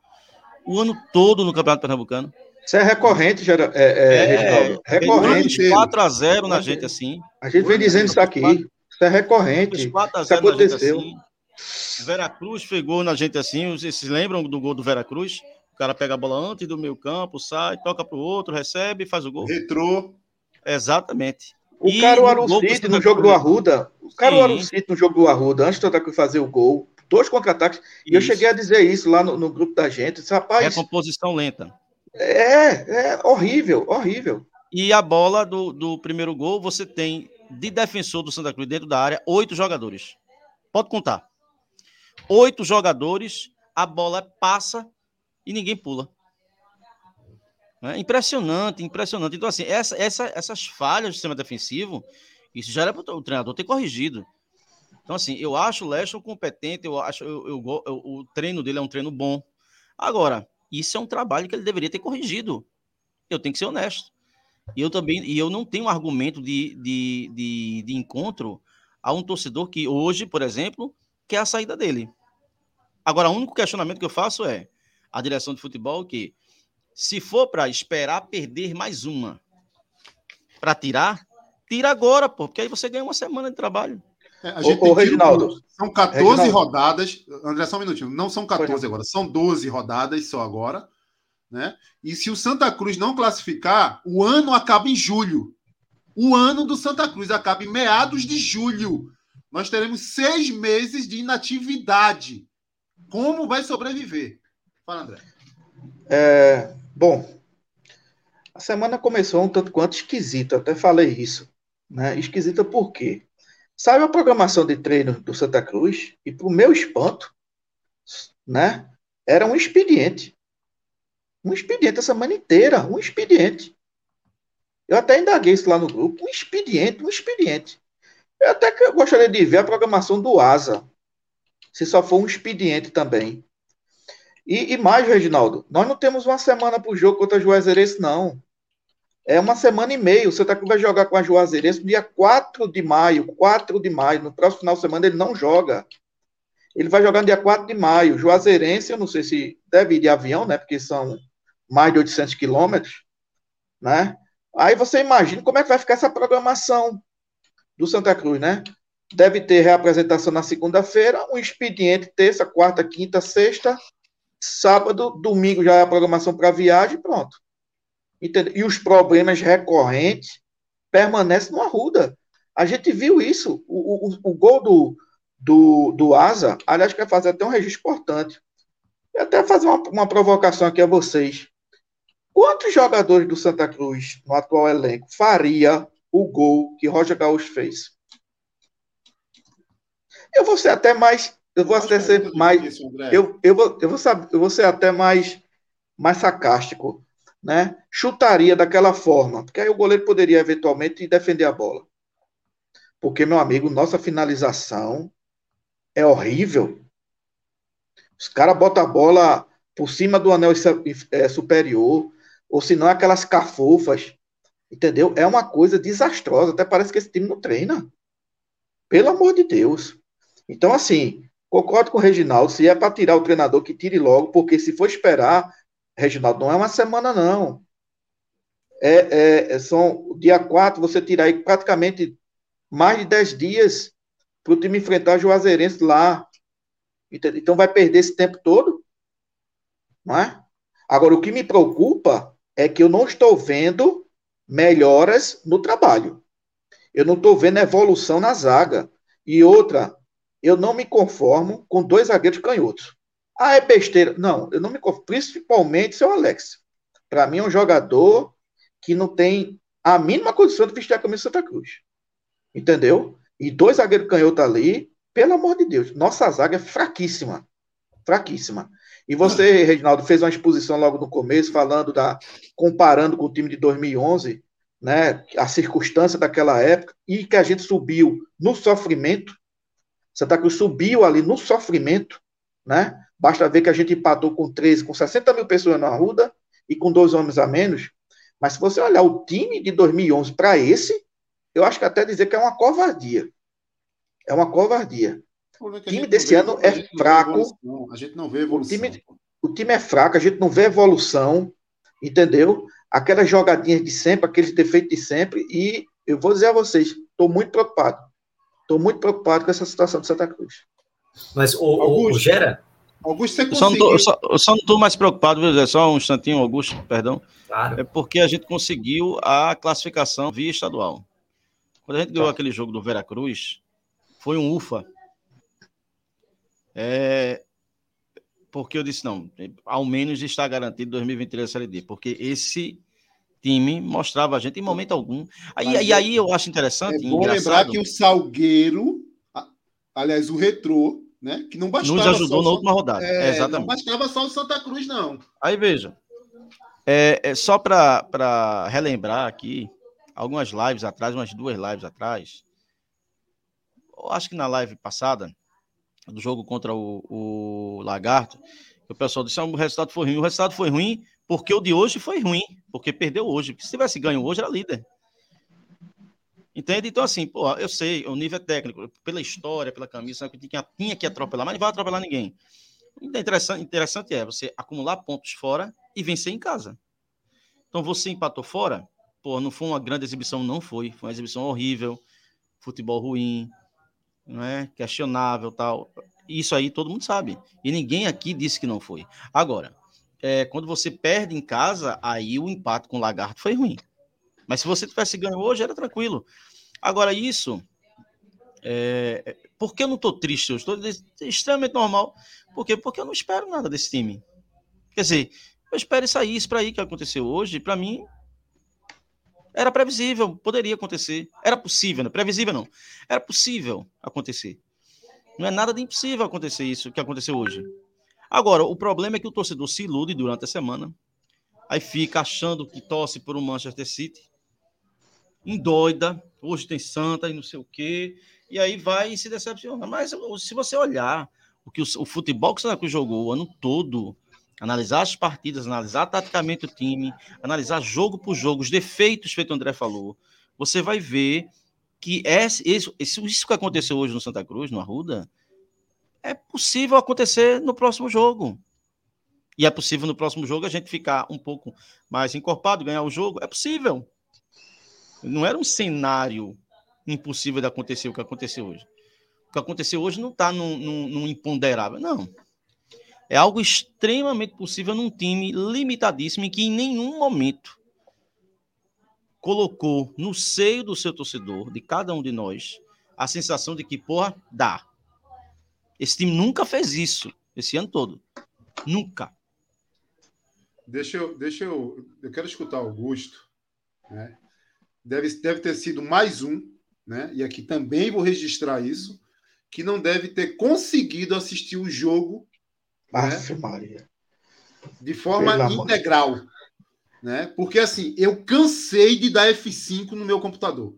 o ano todo no Campeonato Pernambucano. Isso é recorrente, já, é, é, é recorrente. 4x0 na gente assim. A gente vem dizendo isso aqui. Isso é recorrente. 4 x 0 isso aconteceu. Assim. Veracruz pegou na gente assim. Vocês se lembram do gol do Veracruz? O cara pega a bola antes do meio campo, sai, toca para o outro, recebe e faz o gol. Retrô. Exatamente. O e Caruaru City no jogo do Arruda, o Caruaru City no jogo do Arruda, antes de fazer o gol, dois contra-ataques, e eu cheguei a dizer isso lá no, no grupo da gente, disse, rapaz... É composição lenta. É, é horrível, horrível. E a bola do, do primeiro gol, você tem de defensor do Santa Cruz dentro da área, oito jogadores. Pode contar. Oito jogadores, a bola passa e ninguém pula. É impressionante, impressionante. Então, assim, essa, essa, essas falhas do sistema defensivo, isso já era para o treinador ter corrigido. Então, assim, eu acho o Leston competente, eu acho eu, eu, eu, o treino dele é um treino bom. Agora, isso é um trabalho que ele deveria ter corrigido. Eu tenho que ser honesto. E eu também, e eu não tenho argumento de, de, de, de encontro a um torcedor que hoje, por exemplo, quer a saída dele. Agora, o único questionamento que eu faço é a direção de futebol que se for para esperar perder mais uma para tirar, tira agora, pô, porque aí você ganha uma semana de trabalho. É, a gente ô, ô Reginaldo. São 14 Reginaldo. rodadas. André, só um minutinho. Não são 14 agora, são 12 rodadas só agora. Né? E se o Santa Cruz não classificar, o ano acaba em julho. O ano do Santa Cruz acaba em meados de julho. Nós teremos seis meses de inatividade. Como vai sobreviver? Fala, André. É, Bom, a semana começou um tanto quanto esquisita, até falei isso. Né? Esquisita por quê? Sabe a programação de treino do Santa Cruz? E para o meu espanto, né? Era um expediente. Um expediente a semana inteira, um expediente. Eu até indaguei isso lá no grupo. Um expediente, um expediente. Eu até que gostaria de ver a programação do ASA. Se só for um expediente também. E, e mais, Reginaldo, nós não temos uma semana para o jogo contra a Juazeirense, não. É uma semana e meia. O Santa Cruz vai jogar com a Juazeirense no dia 4 de maio. 4 de maio. No próximo final de semana ele não joga. Ele vai jogar no dia 4 de maio. Juazeirense, eu não sei se deve ir de avião, né? Porque são mais de 800 quilômetros, né? Aí você imagina como é que vai ficar essa programação do Santa Cruz, né? Deve ter reapresentação na segunda-feira, um expediente terça, quarta, quinta, sexta, sábado, domingo já é a programação para viagem, pronto. Entendeu? E os problemas recorrentes permanecem no Arruda. A gente viu isso. O, o, o gol do, do, do Asa, aliás, quer fazer até um registro importante. E até fazer uma, uma provocação aqui a vocês. Quantos jogadores do Santa Cruz, no atual elenco, faria o gol que Roger Gaúcho fez? Eu vou ser até mais. Eu vou até ser mais. Eu, eu, vou, eu, vou saber, eu vou ser até mais, mais sarcástico. Né? Chutaria daquela forma. Porque aí o goleiro poderia eventualmente defender a bola. Porque, meu amigo, nossa finalização é horrível. Os caras botam a bola por cima do anel é, superior ou se não aquelas cafofas, entendeu? É uma coisa desastrosa, até parece que esse time não treina. Pelo amor de Deus. Então, assim, concordo com o Reginaldo, se é para tirar o treinador, que tire logo, porque se for esperar, Reginaldo, não é uma semana, não. É, é, é são dia 4, você tirar aí praticamente mais de 10 dias para o time enfrentar o Juazeirense lá. Então vai perder esse tempo todo. Não é? Agora, o que me preocupa é que eu não estou vendo melhoras no trabalho. Eu não estou vendo evolução na zaga. E outra, eu não me conformo com dois zagueiros canhotos. Ah, é besteira. Não, eu não me conformo. Principalmente seu Alex. Para mim é um jogador que não tem a mínima condição de vestir a camisa Santa Cruz. Entendeu? E dois zagueiros canhotos ali, pelo amor de Deus, nossa zaga é fraquíssima. Fraquíssima. E você, Reginaldo, fez uma exposição logo no começo, falando da. comparando com o time de 2011, né? A circunstância daquela época, e que a gente subiu no sofrimento. Santa Cruz subiu ali no sofrimento, né? Basta ver que a gente empatou com 13, com 60 mil pessoas na Arruda e com dois homens a menos. Mas se você olhar o time de 2011 para esse, eu acho que até dizer que é uma covardia. É uma covardia. O time desse ano é fraco. A gente não vê evolução. O time, o time é fraco, a gente não vê evolução, entendeu? Aquelas jogadinhas de sempre, aqueles defeitos de sempre, e eu vou dizer a vocês, estou muito preocupado. Estou muito preocupado com essa situação de Santa Cruz. Mas o, Augusto, o Gera. Augusto, você conseguiu... eu, só, eu só não estou mais preocupado, viu, Zé? Só um instantinho, Augusto, perdão. Claro. É porque a gente conseguiu a classificação via estadual. Quando a gente ganhou tá. aquele jogo do Veracruz, foi um ufa. É, porque eu disse, não, ao menos está garantido 2023 a Série D, porque esse time mostrava a gente em momento algum. Aí, e aí eu acho interessante. É bom lembrar que o Salgueiro, aliás, o Retrô, né? Que não bastava. Nos ajudou na última rodada. É, exatamente. Não bastava só o Santa Cruz, não. Aí veja. É, é só para relembrar aqui, algumas lives atrás, umas duas lives atrás. Eu acho que na live passada, do jogo contra o, o Lagarto, o pessoal disse: ah, o resultado foi ruim. O resultado foi ruim porque o de hoje foi ruim, porque perdeu hoje. Porque se tivesse ganho hoje, era líder. Entende? Então, assim, pô, eu sei, o nível é técnico, pela história, pela camisa, tinha, tinha que atropelar, mas não vai atropelar ninguém. Então, interessante, interessante é você acumular pontos fora e vencer em casa. Então, você empatou fora, pô, não foi uma grande exibição, não foi. Foi uma exibição horrível, futebol ruim, não é questionável tal. Isso aí todo mundo sabe. E ninguém aqui disse que não foi. Agora, é, quando você perde em casa, aí o empate com o Lagarto foi ruim. Mas se você tivesse ganho hoje, era tranquilo. Agora, isso. É, por que eu não estou triste? Eu estou extremamente normal. Por quê? Porque eu não espero nada desse time. Quer dizer, eu espero isso aí, isso para aí que aconteceu hoje. Para mim, era previsível, poderia acontecer. Era possível, né? previsível não. Era possível acontecer. Não é nada de impossível acontecer isso que aconteceu hoje. Agora, o problema é que o torcedor se ilude durante a semana, aí fica achando que torce por um Manchester City, endoida, hoje tem Santa e não sei o quê, e aí vai e se decepciona. Mas se você olhar o que o, o futebol que o Santa Cruz jogou o ano todo, analisar as partidas, analisar taticamente o time, analisar jogo por jogo, os defeitos, feito o André falou, você vai ver que esse, isso, isso que aconteceu hoje no Santa Cruz, no Arruda, é possível acontecer no próximo jogo. E é possível no próximo jogo a gente ficar um pouco mais encorpado, ganhar o jogo. É possível. Não era um cenário impossível de acontecer o que aconteceu hoje. O que aconteceu hoje não está num, num, num imponderável, não. É algo extremamente possível num time limitadíssimo em que em nenhum momento colocou no seio do seu torcedor, de cada um de nós, a sensação de que, porra, dá. Esse time nunca fez isso, esse ano todo. Nunca. Deixa eu, deixa eu, eu quero escutar o Augusto, né? Deve, deve ter sido mais um, né? E aqui também vou registrar isso, que não deve ter conseguido assistir o jogo Aff, né? Maria. de forma Pela integral, né? Porque assim, eu cansei de dar F5 no meu computador.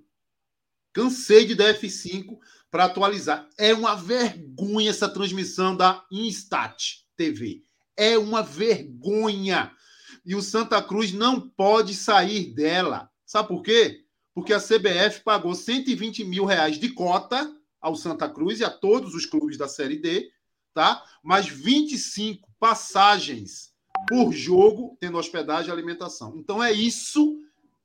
Cansei de dar F5 para atualizar. É uma vergonha essa transmissão da Instat TV. É uma vergonha. E o Santa Cruz não pode sair dela. Sabe por quê? Porque a CBF pagou 120 mil reais de cota ao Santa Cruz e a todos os clubes da Série D, tá? Mas 25 passagens por jogo, tendo hospedagem e alimentação. Então é isso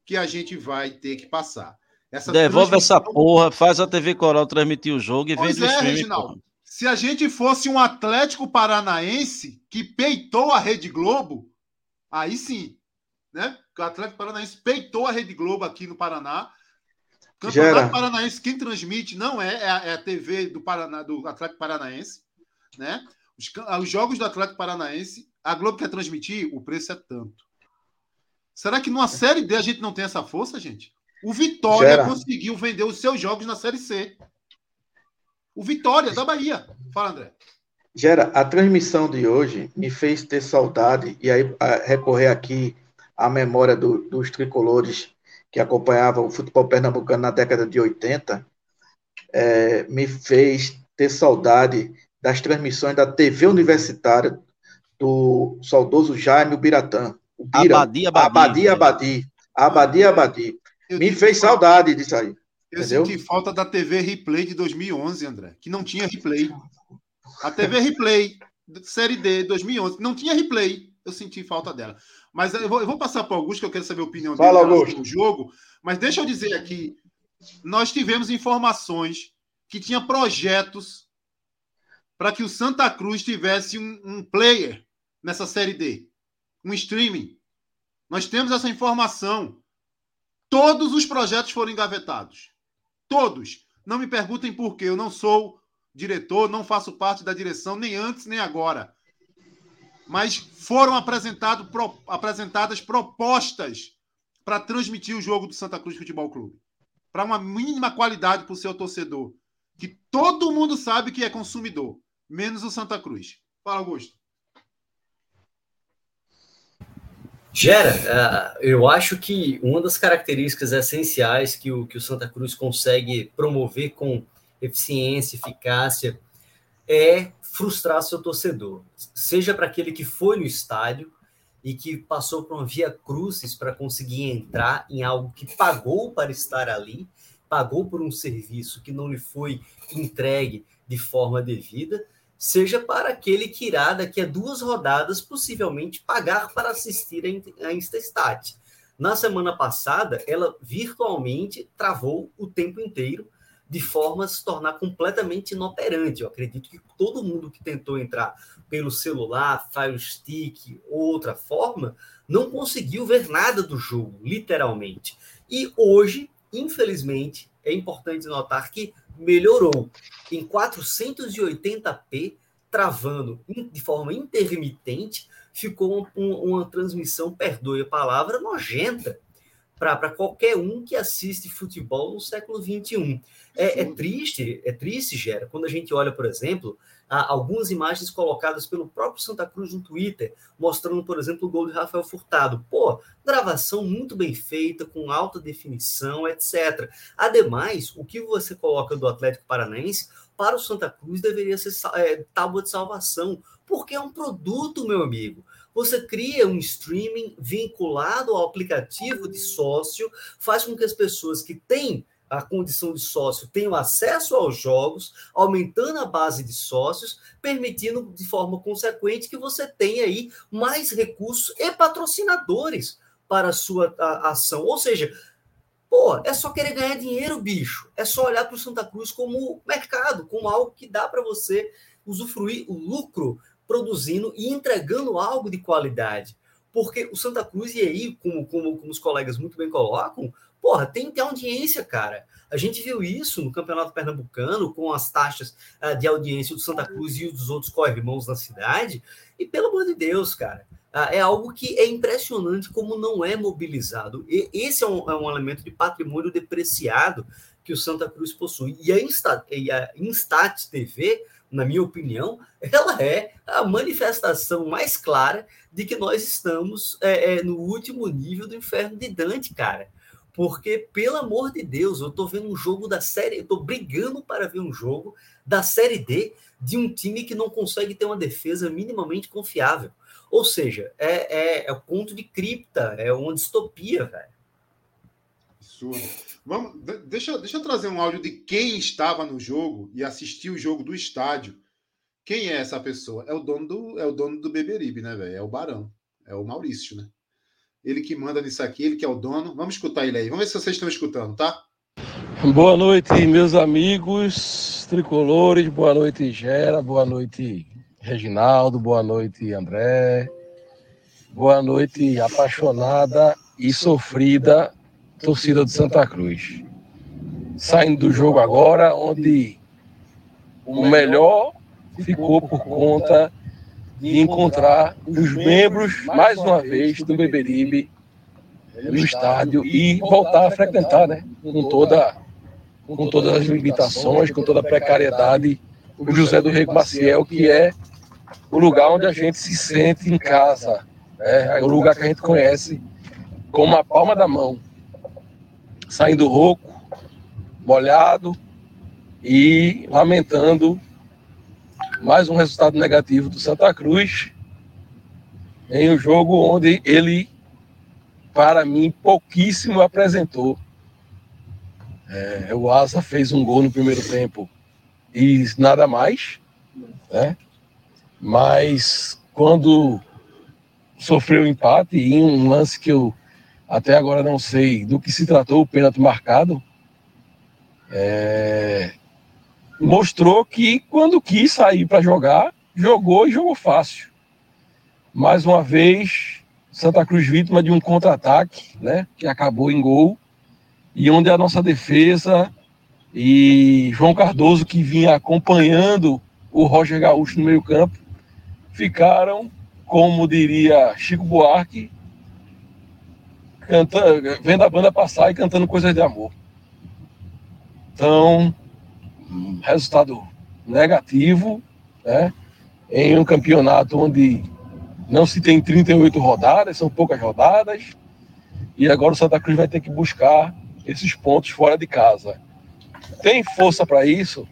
que a gente vai ter que passar. Essa Devolve transmissão... essa porra, faz a TV Coral transmitir o jogo e pois vende é, o streaming. Reginaldo, se a gente fosse um Atlético Paranaense que peitou a Rede Globo, aí sim, né? O Atlético Paranaense peitou a Rede Globo aqui no Paraná. Campeonato Gera. Paranaense, quem transmite não é, é a, é a, TV do, Paraná, do Atlético Paranaense, né? Os, os, jogos do Atlético Paranaense, a Globo quer transmitir, o preço é tanto. Será que numa Série D a gente não tem essa força, gente? O Vitória Gera. conseguiu vender os seus jogos na Série C. O Vitória, da Bahia. Fala, André. Gera, a transmissão de hoje me fez ter saudade, e aí recorrer aqui à memória do, dos tricolores que acompanhavam o futebol pernambucano na década de 80, é, me fez ter saudade das transmissões da TV universitária do saudoso Jaime Biratã. O Bira, Abadi, Abadi. Abadi, Abadi. Abadi, Abadi. Me fez saudade disso aí. Eu Entendeu? senti falta da TV Replay de 2011, André, que não tinha replay. A TV Replay, Série D, 2011, não tinha replay. Eu senti falta dela. Mas eu vou, eu vou passar para o Augusto, que eu quero saber a opinião dele Fala, Augusto. no jogo. Mas deixa eu dizer aqui: nós tivemos informações que tinha projetos para que o Santa Cruz tivesse um, um player nessa Série D, um streaming. Nós temos essa informação. Todos os projetos foram engavetados. Todos. Não me perguntem por quê. Eu não sou diretor, não faço parte da direção, nem antes nem agora. Mas foram apresentado, pro, apresentadas propostas para transmitir o jogo do Santa Cruz Futebol Clube. Para uma mínima qualidade para o seu torcedor. Que todo mundo sabe que é consumidor, menos o Santa Cruz. Fala, Augusto. Gera, uh, eu acho que uma das características essenciais que o, que o Santa Cruz consegue promover com eficiência, eficácia, é frustrar seu torcedor. Seja para aquele que foi no estádio e que passou por uma via crucis para conseguir entrar em algo que pagou para estar ali, pagou por um serviço que não lhe foi entregue de forma devida, seja para aquele que irá, daqui a duas rodadas, possivelmente pagar para assistir a Interstat. Na semana passada, ela virtualmente travou o tempo inteiro, de forma a se tornar completamente inoperante. Eu acredito que todo mundo que tentou entrar pelo celular, Fire Stick ou outra forma, não conseguiu ver nada do jogo, literalmente. E hoje, infelizmente, é importante notar que melhorou em 480p, travando de forma intermitente, ficou uma, uma transmissão, perdoe a palavra, nojenta para qualquer um que assiste futebol no século XXI. É, é, triste, é triste, Gera, quando a gente olha, por exemplo, algumas imagens colocadas pelo próprio Santa Cruz no Twitter, mostrando, por exemplo, o gol de Rafael Furtado. Pô, gravação muito bem feita, com alta definição, etc. Ademais, o que você coloca do Atlético Paranaense para o Santa Cruz deveria ser é, tábua de salvação, porque é um produto, meu amigo. Você cria um streaming vinculado ao aplicativo de sócio, faz com que as pessoas que têm a condição de sócio tenham acesso aos jogos, aumentando a base de sócios, permitindo de forma consequente que você tenha aí mais recursos e patrocinadores para a sua ação. Ou seja, Pô, é só querer ganhar dinheiro, bicho. É só olhar para o Santa Cruz como mercado, como algo que dá para você usufruir o lucro produzindo e entregando algo de qualidade. Porque o Santa Cruz, e aí, como, como, como os colegas muito bem colocam, porra, tem que ter audiência, cara. A gente viu isso no Campeonato Pernambucano, com as taxas uh, de audiência do Santa Cruz e dos outros co-irmãos da cidade. E pelo amor de Deus, cara, uh, é algo que é impressionante como não é mobilizado. E esse é um, é um elemento de patrimônio depreciado que o Santa Cruz possui. E a, Insta, e a Instat TV na minha opinião, ela é a manifestação mais clara de que nós estamos é, é, no último nível do inferno de Dante, cara. Porque, pelo amor de Deus, eu tô vendo um jogo da série, eu tô brigando para ver um jogo da série D de um time que não consegue ter uma defesa minimamente confiável. Ou seja, é, é, é o ponto de cripta, é uma distopia, velho. Absurdo. Vamos, deixa, deixa eu trazer um áudio de quem estava no jogo e assistiu o jogo do estádio. Quem é essa pessoa? É o dono do, é o dono do Beberibe, né, velho? É o Barão. É o Maurício, né? Ele que manda nisso aqui, ele que é o dono. Vamos escutar ele aí. Vamos ver se vocês estão escutando, tá? Boa noite, meus amigos tricolores. Boa noite, Gera. Boa noite, Reginaldo. Boa noite, André. Boa noite, apaixonada e sofrida torcida de Santa Cruz. Saindo do jogo agora, onde o melhor ficou por conta de encontrar os membros, mais uma vez, do Beberibe no estádio e voltar a frequentar, né? Com, toda, com todas as limitações, com toda a precariedade, o José do Rego Maciel, que é o lugar onde a gente se sente em casa, né? é o lugar que a gente conhece como a palma da mão saindo rouco, molhado e lamentando mais um resultado negativo do Santa Cruz em um jogo onde ele, para mim, pouquíssimo apresentou. É, o Asa fez um gol no primeiro tempo e nada mais, né? Mas quando sofreu empate em um lance que eu até agora não sei do que se tratou o pênalti marcado. É... Mostrou que quando quis sair para jogar, jogou e jogou fácil. Mais uma vez, Santa Cruz vítima de um contra-ataque, né, que acabou em gol, e onde a nossa defesa e João Cardoso, que vinha acompanhando o Roger Gaúcho no meio-campo, ficaram, como diria Chico Buarque, cantando, vendo a banda passar e cantando coisas de amor. Então, resultado negativo, né? Em um campeonato onde não se tem 38 rodadas, são poucas rodadas, e agora o Santa Cruz vai ter que buscar esses pontos fora de casa. Tem força para isso?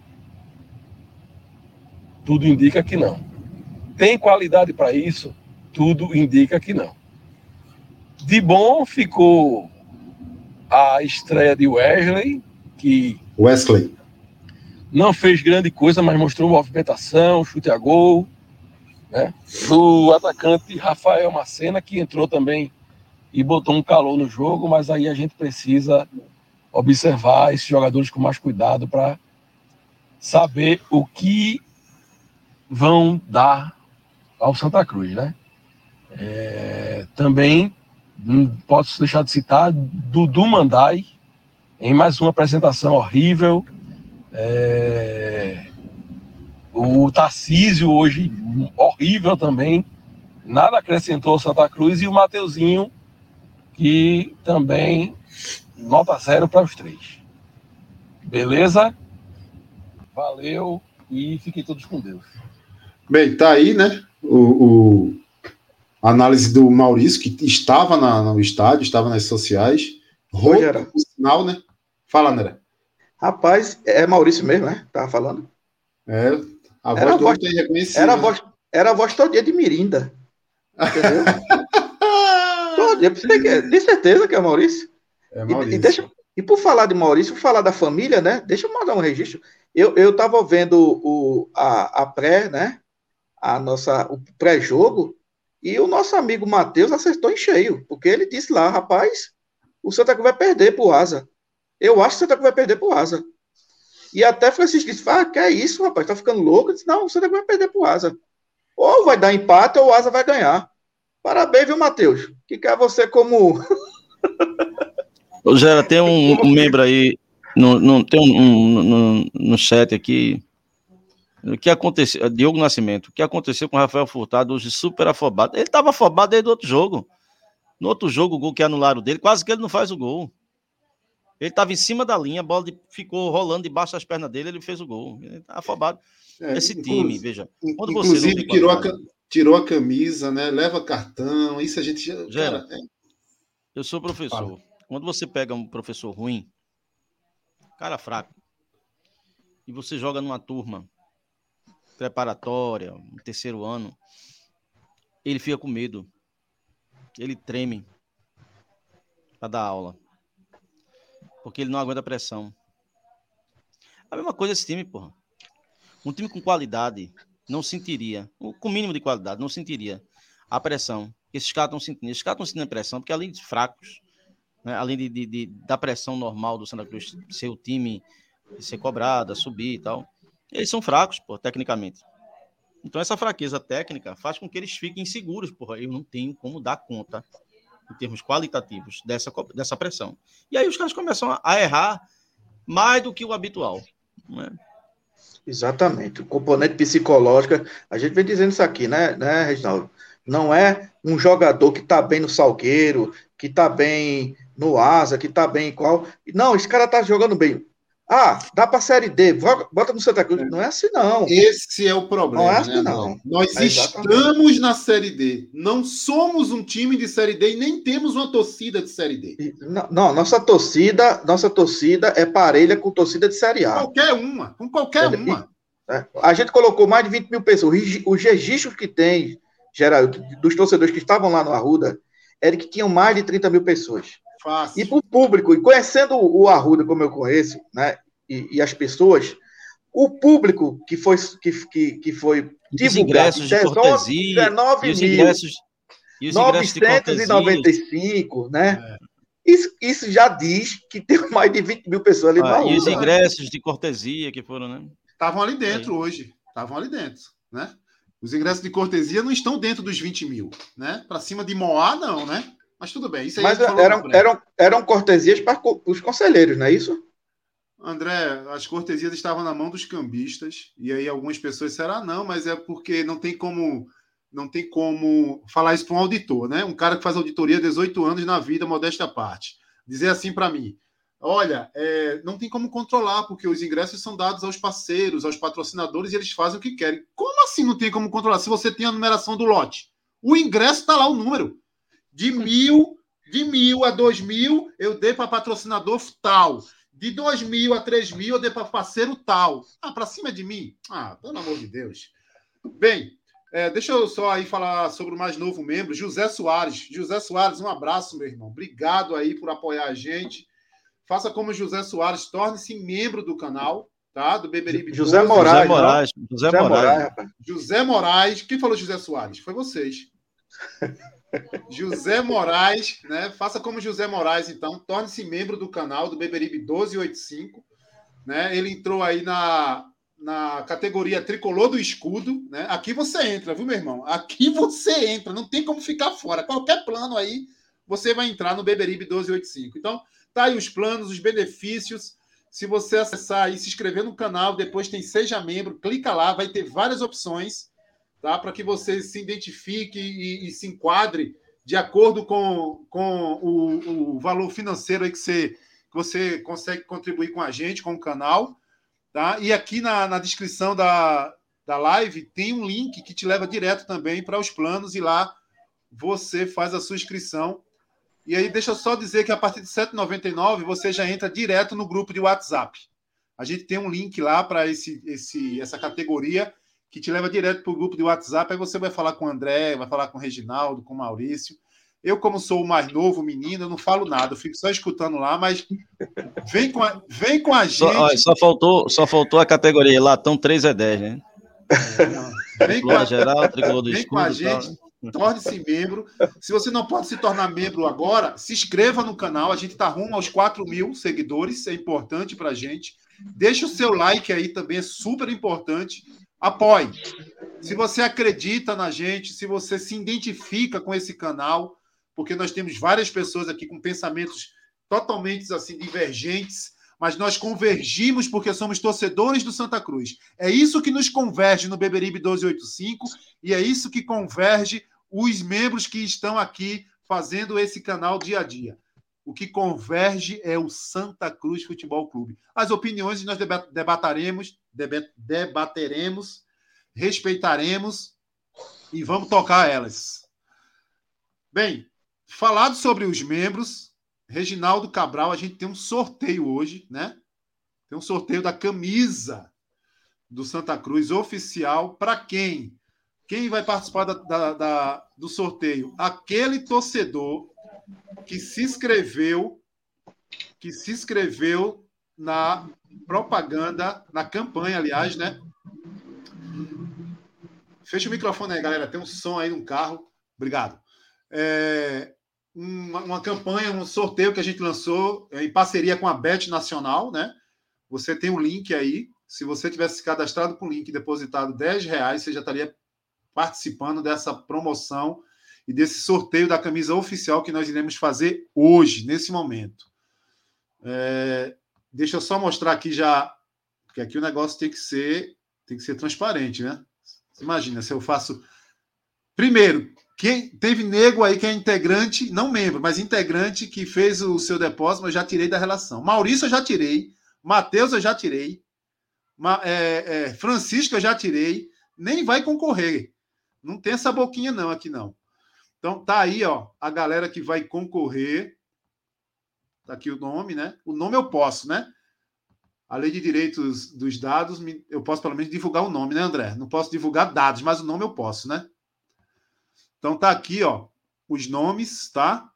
Tudo indica que não. Tem qualidade para isso? Tudo indica que não. De bom ficou a estreia de Wesley, que Wesley não fez grande coisa, mas mostrou movimentação, chute a gol. Né? O atacante Rafael Macena, que entrou também e botou um calor no jogo, mas aí a gente precisa observar esses jogadores com mais cuidado para saber o que vão dar ao Santa Cruz, né? É, também não posso deixar de citar Dudu Mandai, em mais uma apresentação horrível. É... O Tarcísio hoje, horrível também. Nada acrescentou Santa Cruz. E o Mateuzinho, que também nota zero para os três. Beleza? Valeu e fiquem todos com Deus. Bem, tá aí, né? O, o análise do Maurício, que estava na, no estádio, estava nas sociais. Rogério. Por sinal, né? Fala, André. Rapaz, é Maurício mesmo, né? Tava falando. É, a voz Era a do voz- homem é reconhecida. Era a voz, era a voz todo dia de Mirinda. Entendeu? todo dia. De certeza que é Maurício. É E, Maurício. e deixa, e por falar de Maurício, por falar da família, né? Deixa eu mandar um registro. Eu, eu tava vendo o, a, a pré, né? A nossa, o pré-jogo, e o nosso amigo Matheus acertou em cheio, porque ele disse lá, rapaz, o Santa Cruz vai perder pro Asa. Eu acho que o Santa Cruz vai perder pro Asa. E até Francisco disse: ah, que é isso, rapaz, tá ficando louco? Eu disse, não, o Santa Cruz vai perder pro Asa. Ou vai dar empate ou o Asa vai ganhar. Parabéns, viu, Matheus? Que quer você como. Ô, Gera, tem um, um membro aí, no, no, tem um, um no, no chat aqui. O que aconteceu? Diogo Nascimento. O que aconteceu com o Rafael Furtado hoje super afobado? Ele estava afobado desde o outro jogo. No outro jogo, o gol que anularam dele, quase que ele não faz o gol. Ele estava em cima da linha, a bola de, ficou rolando debaixo das pernas dele, ele fez o gol. Ele tá afobado. É, Esse time, veja. Quando inclusive, tirou, a, tirou a camisa, né? Leva cartão, isso a gente já. Gera, cara, é... Eu sou professor. Fala. Quando você pega um professor ruim, cara fraco, e você joga numa turma preparatória, um terceiro ano, ele fica com medo. Ele treme para dar aula porque ele não aguenta a pressão. A mesma coisa esse time, porra. Um time com qualidade não sentiria, com mínimo de qualidade, não sentiria a pressão esses caras estão sentindo. Esses caras estão sentindo a pressão, porque além de fracos, né, além de, de, de, da pressão normal do Santa Cruz ser o time ser cobrado, subir e tal, eles são fracos, pô, tecnicamente. Então essa fraqueza técnica faz com que eles fiquem inseguros, porra. Eu não tenho como dar conta em termos qualitativos, dessa, dessa pressão. E aí os caras começam a, errar mais do que o habitual. Né? Exatamente. O componente psicológico, a gente vem dizendo isso aqui, né, né Reginaldo? Não é um jogador que está bem no Salgueiro, que está bem no Asa, que está bem em qual. Não, esse cara está jogando bem. Ah, dá para a Série D, bota no Santa Cruz. Não é assim, não. Esse é o problema. Não é assim, né, não. Nós é estamos na Série D. Não somos um time de Série D e nem temos uma torcida de Série D. Não, não nossa torcida, nossa torcida é parelha com torcida de Série A. Qualquer uma, com qualquer é, uma. É, a gente colocou mais de 20 mil pessoas. Os registros que tem, geral, dos torcedores que estavam lá no Arruda, era que tinham mais de 30 mil pessoas. Fácil. E para o público, e conhecendo o Arruda como eu conheço, né, e, e as pessoas, o público que foi, que, que, que foi divulgado, de 19, cortesia, 19 e os mil, ingressos, e os 995, né? É. Isso, isso já diz que tem mais de 20 mil pessoas ali ah, na rua. E os ingressos de cortesia que foram, né? Estavam ali dentro hoje. Estavam ali dentro, né? Os ingressos de cortesia não estão dentro dos 20 mil, né? Para cima de Moá, não, né? Mas tudo bem. Isso aí Mas eram, eram, eram cortesias para os conselheiros, não é isso? André, as cortesias estavam na mão dos cambistas, e aí algumas pessoas disseram, ah, não, mas é porque não tem como não tem como falar isso para um auditor, né? Um cara que faz auditoria 18 anos na vida, modesta parte. Dizer assim para mim, olha, é, não tem como controlar, porque os ingressos são dados aos parceiros, aos patrocinadores, e eles fazem o que querem. Como assim não tem como controlar? Se você tem a numeração do lote. O ingresso está lá, o número. De mil, de mil a dois mil, eu dei para patrocinador tal. De 2 mil a 3 mil, eu dei para parceiro tal. Ah, para cima de mim? Ah, pelo amor de Deus. Bem, é, deixa eu só aí falar sobre o mais novo membro, José Soares. José Soares, um abraço, meu irmão. Obrigado aí por apoiar a gente. Faça como José Soares, torne-se membro do canal, tá? Do Beberibe José Moraes. José Moraes. José Moraes. José Moraes. Quem falou José Soares? Foi vocês. José Moraes, né? Faça como José Moraes, então. Torne-se membro do canal do Beberibe 1285. Né? Ele entrou aí na, na categoria tricolor do escudo. Né? Aqui você entra, viu, meu irmão? Aqui você entra, não tem como ficar fora. Qualquer plano aí, você vai entrar no Beberibe 1285. Então, tá aí os planos, os benefícios. Se você acessar e se inscrever no canal, depois tem Seja Membro, clica lá, vai ter várias opções tá? para que você se identifique e, e, se enquadre de acordo com, com o, o valor financeiro que você, que você consegue contribuir com a gente, com o canal. Tá? E aqui na, na descrição da, da live tem um link que te leva direto também para os planos e lá você faz a sua inscrição. E aí, deixa eu só dizer que a partir de R$ 7,99 você já entra direto no grupo de WhatsApp. A gente tem um link lá para esse, esse, essa categoria que te leva direto para o grupo de WhatsApp. Aí você vai falar com o André, vai falar com o Reginaldo, com o Maurício. Eu, como sou o mais novo menino, eu não falo nada, eu fico só escutando lá, mas vem com a, vem com a gente. Só, só faltou, só faltou a categoria Latão 3 é 10, né? É, vem com a, geral, tricolor do vem escudo, com a gente. Torne-se membro. Se você não pode se tornar membro agora, se inscreva no canal. A gente está rumo aos 4 mil seguidores, é importante para a gente. Deixa o seu like aí também, é super importante. Apoie. Se você acredita na gente, se você se identifica com esse canal, porque nós temos várias pessoas aqui com pensamentos totalmente assim divergentes, mas nós convergimos porque somos torcedores do Santa Cruz. É isso que nos converge no Beberibe 1285 e é isso que converge os membros que estão aqui fazendo esse canal dia a dia. O que converge é o Santa Cruz Futebol Clube. As opiniões nós debataremos, debateremos, respeitaremos e vamos tocar elas. Bem, falado sobre os membros, Reginaldo Cabral, a gente tem um sorteio hoje, né? Tem um sorteio da camisa do Santa Cruz oficial para quem? Quem vai participar da, da, da, do sorteio? Aquele torcedor que se inscreveu, que se inscreveu na propaganda, na campanha, aliás, né? Fecha o microfone aí, galera. Tem um som aí no carro. Obrigado. É, uma, uma, campanha, um sorteio que a gente lançou é, em parceria com a Bet Nacional, né? Você tem um link aí. Se você tivesse se cadastrado com o link depositado 10 reais, você já estaria participando dessa promoção e desse sorteio da camisa oficial que nós iremos fazer hoje, nesse momento. É, deixa eu só mostrar aqui já, porque aqui o negócio tem que ser, tem que ser transparente, né? Imagina se eu faço. Primeiro, quem teve nego aí que é integrante, não membro, mas integrante que fez o seu depósito, eu já tirei da relação. Maurício eu já tirei, Matheus eu já tirei, é, é, Francisco eu já tirei, nem vai concorrer. Não tem essa boquinha não aqui não. Então tá aí, ó, a galera que vai concorrer. Tá aqui o nome, né? O nome eu posso, né? A lei de direitos dos dados, eu posso pelo menos divulgar o nome, né, André? Não posso divulgar dados, mas o nome eu posso, né? Então tá aqui, ó, os nomes, tá?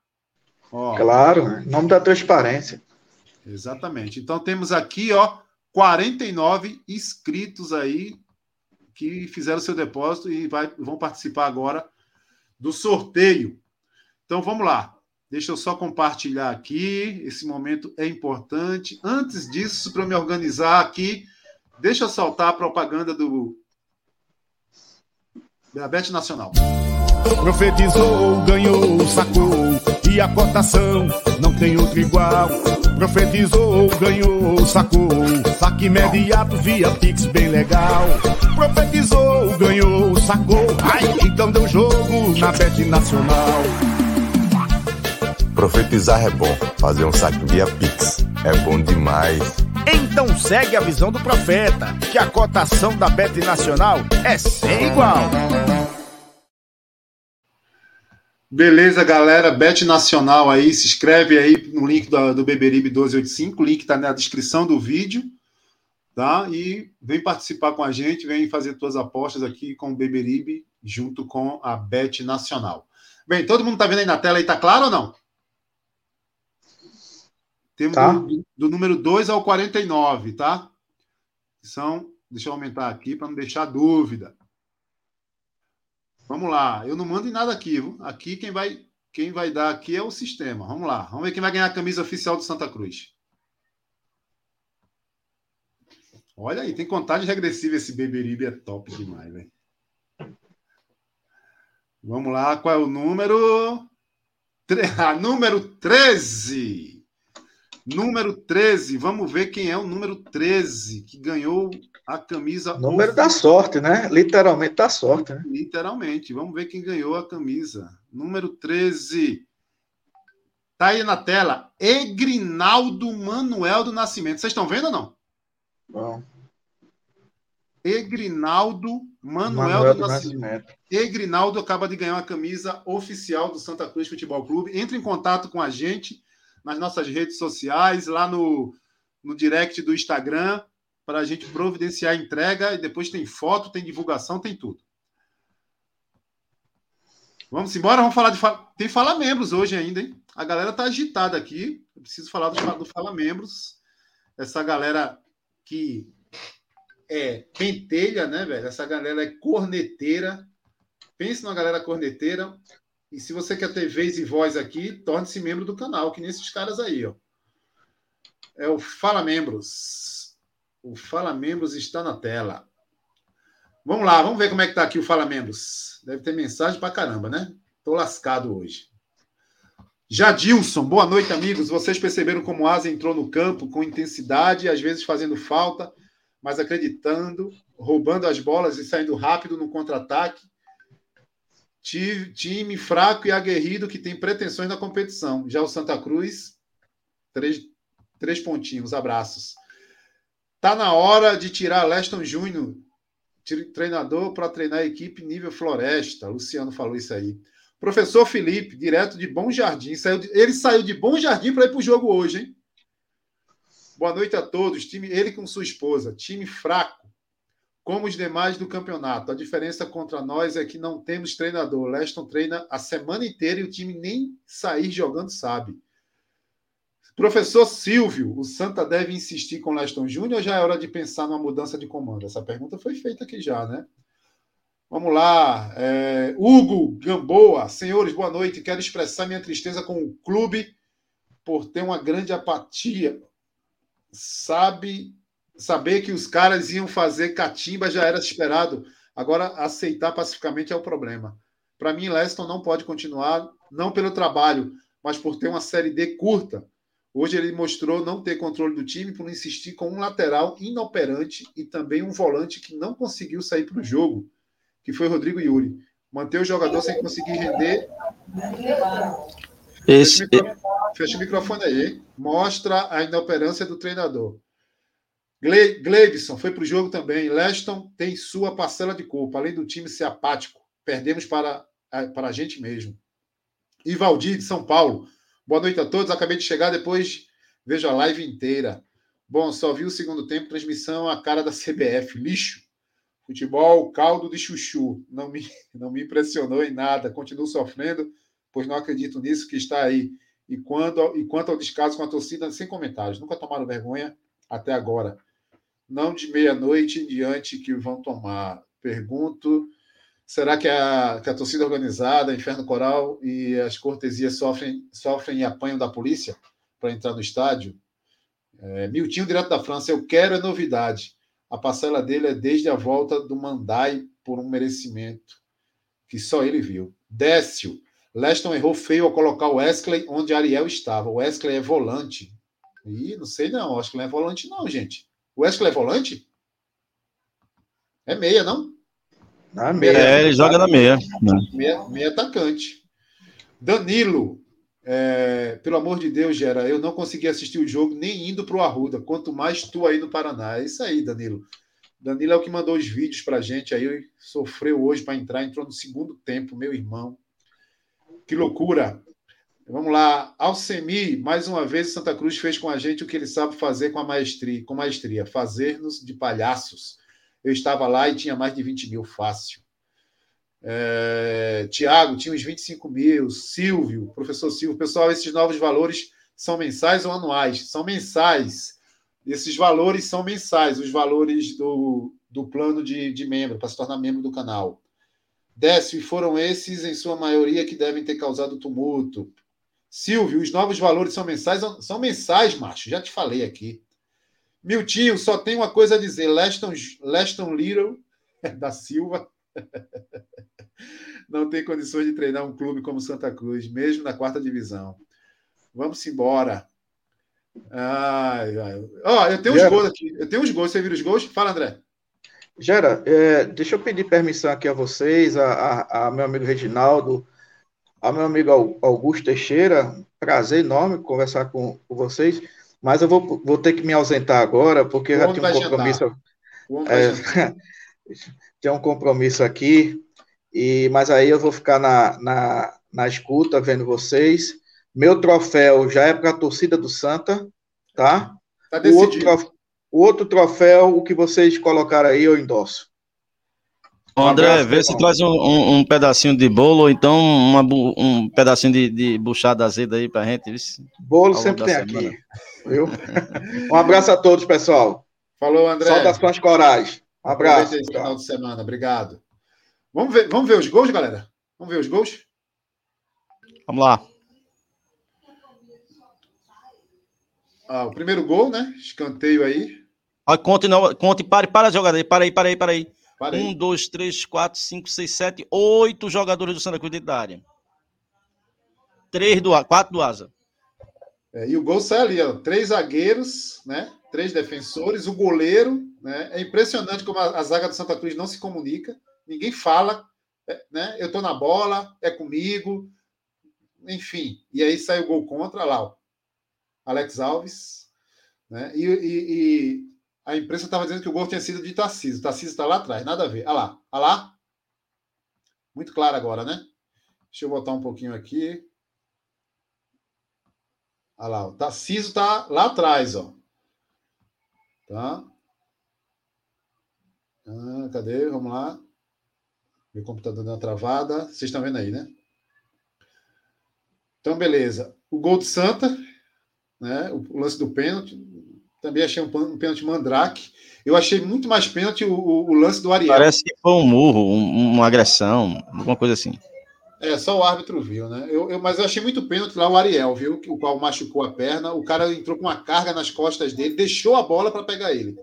Ó. Claro, nome da transparência. Exatamente. Então temos aqui, ó, 49 inscritos aí que fizeram seu depósito e vai, vão participar agora do sorteio. Então vamos lá. Deixa eu só compartilhar aqui. Esse momento é importante. Antes disso, para me organizar aqui, deixa eu soltar a propaganda do Diabetes Nacional. Profetizou, ganhou, sacou, e a cotação não tem outro igual. Profetizou, ganhou, sacou, saque imediato via Pix bem legal. Profetizou, ganhou, sacou, ai, então deu jogo na Bet Nacional. Profetizar é bom, fazer um saque via Pix é bom demais. Então segue a visão do profeta, que a cotação da Bet Nacional é sem igual. Beleza, galera. Bet Nacional aí, se inscreve aí no link do, do Beberibe 1285. O link está na descrição do vídeo. Tá? E vem participar com a gente, vem fazer suas apostas aqui com o Beberibe, junto com a Bet Nacional. Bem, todo mundo está vendo aí na tela aí, tá claro ou não? Temos tá. do, do, número 2 ao 49, tá? São, deixa eu aumentar aqui para não deixar dúvida. Vamos lá. Eu não mando em nada aqui, viu? Aqui quem vai, quem vai dar aqui é o sistema. Vamos lá. Vamos ver quem vai ganhar a camisa oficial do Santa Cruz. Olha aí, tem contagem regressiva esse Beberibe, é top demais, velho. Vamos lá, qual é o número? Ah, número 13. Número 13. Vamos ver quem é o número 13 que ganhou a camisa. Número da sorte, né? Literalmente da sorte, né? Literalmente. Vamos ver quem ganhou a camisa. Número 13. Tá aí na tela. Egrinaldo Manuel do Nascimento. Vocês estão vendo ou não? Bom. Egrinaldo Manuel, Manuel do, Nascimento. Nascimento. Egrinaldo acaba de ganhar a camisa oficial do Santa Cruz Futebol Clube. Entre em contato com a gente nas nossas redes sociais, lá no, no direct do Instagram para a gente providenciar a entrega e depois tem foto, tem divulgação, tem tudo. Vamos embora, vamos falar de tem fala membros hoje ainda, hein? A galera tá agitada aqui. Eu preciso falar do, do fala membros. Essa galera que é pentelha, né, velho? Essa galera é corneteira. pense na galera corneteira. E se você quer ter vez e voz aqui, torne-se membro do canal, que nesses caras aí, ó. É o Fala Membros. O Fala Membros está na tela. Vamos lá, vamos ver como é que tá aqui o Fala Membros. Deve ter mensagem pra caramba, né? Tô lascado hoje. Jadilson, boa noite, amigos. Vocês perceberam como o Asa entrou no campo com intensidade, às vezes fazendo falta, mas acreditando, roubando as bolas e saindo rápido no contra-ataque. Time fraco e aguerrido que tem pretensões na competição. Já o Santa Cruz, três, três pontinhos, abraços. Tá na hora de tirar Leston Júnior, treinador, para treinar a equipe nível floresta. Luciano falou isso aí. Professor Felipe, direto de Bom Jardim. Saiu de, ele saiu de Bom Jardim para ir para o jogo hoje, hein? Boa noite a todos. Time, ele com sua esposa. Time fraco, como os demais do campeonato. A diferença contra nós é que não temos treinador. Leston treina a semana inteira e o time nem sair jogando sabe. Professor Silvio, o Santa deve insistir com Leston Júnior ou já é hora de pensar numa mudança de comando? Essa pergunta foi feita aqui já, né? Vamos lá. É, Hugo Gamboa, senhores, boa noite. Quero expressar minha tristeza com o clube por ter uma grande apatia. Sabe, saber que os caras iam fazer catimba já era esperado. Agora, aceitar pacificamente é o problema. Para mim, Leston não pode continuar, não pelo trabalho, mas por ter uma série D curta. Hoje ele mostrou não ter controle do time por insistir com um lateral inoperante e também um volante que não conseguiu sair para o jogo que foi Rodrigo Yuri. Manter o jogador sem conseguir render. Esse... Fecha, o microfone, fecha o microfone aí. Mostra a inoperância do treinador. Gle, Gleidson foi para o jogo também. Leston tem sua parcela de culpa, além do time ser apático. Perdemos para, para a gente mesmo. E Valdir, de São Paulo. Boa noite a todos. Acabei de chegar, depois vejo a live inteira. Bom, só vi o segundo tempo, transmissão a cara da CBF. Lixo. Futebol, caldo de chuchu. Não me, não me impressionou em nada. Continuo sofrendo, pois não acredito nisso que está aí. E, quando, e quanto ao descaso com a torcida, sem comentários. Nunca tomaram vergonha até agora. Não de meia-noite em diante que vão tomar. Pergunto. Será que a, que a torcida organizada, Inferno Coral e as cortesias sofrem, sofrem e apanham da polícia para entrar no estádio? É, Miltinho, direto da França, eu quero é novidade. A parcela dele é desde a volta do Mandai por um merecimento que só ele viu. Décio. Leston errou feio ao colocar o Wesley onde Ariel estava. O Wesley é volante. Ih, não sei não. Acho que não é volante, não, gente. O Wesley é volante? É meia, não? Na meia. É, ele joga na meia. Meia, meia atacante. Danilo. É, pelo amor de Deus, Gera, eu não consegui assistir o jogo nem indo para o Arruda, quanto mais tu aí no Paraná. É isso aí, Danilo. Danilo é o que mandou os vídeos para a gente aí, sofreu hoje para entrar, entrou no segundo tempo, meu irmão. Que loucura! Vamos lá, Alcemi, mais uma vez Santa Cruz fez com a gente o que ele sabe fazer com a maestria, com maestria, fazer-nos de palhaços. Eu estava lá e tinha mais de 20 mil fácil. É, Tiago tinha uns 25 mil, Silvio, professor Silvio, pessoal, esses novos valores são mensais ou anuais? São mensais. Esses valores são mensais, os valores do, do plano de, de membro, para se tornar membro do canal. Décio, e foram esses, em sua maioria, que devem ter causado tumulto. Silvio, os novos valores são mensais? São mensais, macho, já te falei aqui. Miltinho, só tem uma coisa a dizer: Leston, Leston Little, da Silva, não tem condições de treinar um clube como Santa Cruz, mesmo na quarta divisão. Vamos embora. Ai, ai. Ó, eu tenho uns gols aqui. Eu tenho uns gols. Você viu os gols? Fala, André. Gera, é, deixa eu pedir permissão aqui a vocês, a, a, a, meu amigo Reginaldo, a meu amigo Augusto Teixeira. Prazer enorme conversar com, com vocês. Mas eu vou, vou ter que me ausentar agora, porque já tenho um compromisso. É, tem um compromisso aqui. E, mas aí eu vou ficar na, na, na escuta, vendo vocês. Meu troféu já é para a torcida do Santa, tá? tá o, outro troféu, o outro troféu, o que vocês colocaram aí, eu endosso. Um André, vê se traz um, um, um, pedacinho de bolo ou então uma, um pedacinho de, de buchada azeda aí pra gente. Bolo sempre tem semana. aqui. Viu? um abraço a todos, pessoal. Falou, André. Saudações corais. Um abraço. Final de semana. Obrigado. Vamos ver, vamos ver os gols, galera? Vamos ver os gols? Vamos lá. Ah, o primeiro gol, né? Escanteio aí. Ah, conte, não, conte, pare, para a jogada aí, para aí, para aí, para aí. Para aí. Um, dois, três, quatro, cinco, seis, sete, oito jogadores do Santa Cruz dentro da área. Três do quatro do Asa. É, e o gol sai ali, ó. Três zagueiros, né? Três defensores, o goleiro, né? É impressionante como a, a zaga do Santa Cruz não se comunica. Ninguém fala, é, né? Eu tô na bola, é comigo. Enfim. E aí sai o gol contra lá, ó. Alex Alves, né? E, e- e a imprensa estava dizendo que o gol tinha sido de Tarcísio. Tarcísio está lá atrás, nada a ver. Olha lá, olha lá. Muito claro agora, né? Deixa eu botar um pouquinho aqui. Olha lá, o Tarcísio está lá atrás, ó. Tá? Ah, cadê? Vamos lá. Meu computador deu uma travada. Vocês estão vendo aí, né? Então, beleza. O gol do Santa, né? O lance do pênalti. Também achei um, um pênalti mandrake. Eu achei muito mais pênalti o, o- o lance do Ariel. Parece que foi um murro, um- uma agressão, alguma coisa assim. É, só o árbitro viu, né? Eu, eu- mas eu achei muito pênalti lá o Ariel, viu? O qual machucou a perna. O cara entrou com uma carga nas costas dele, deixou a bola para pegar ele.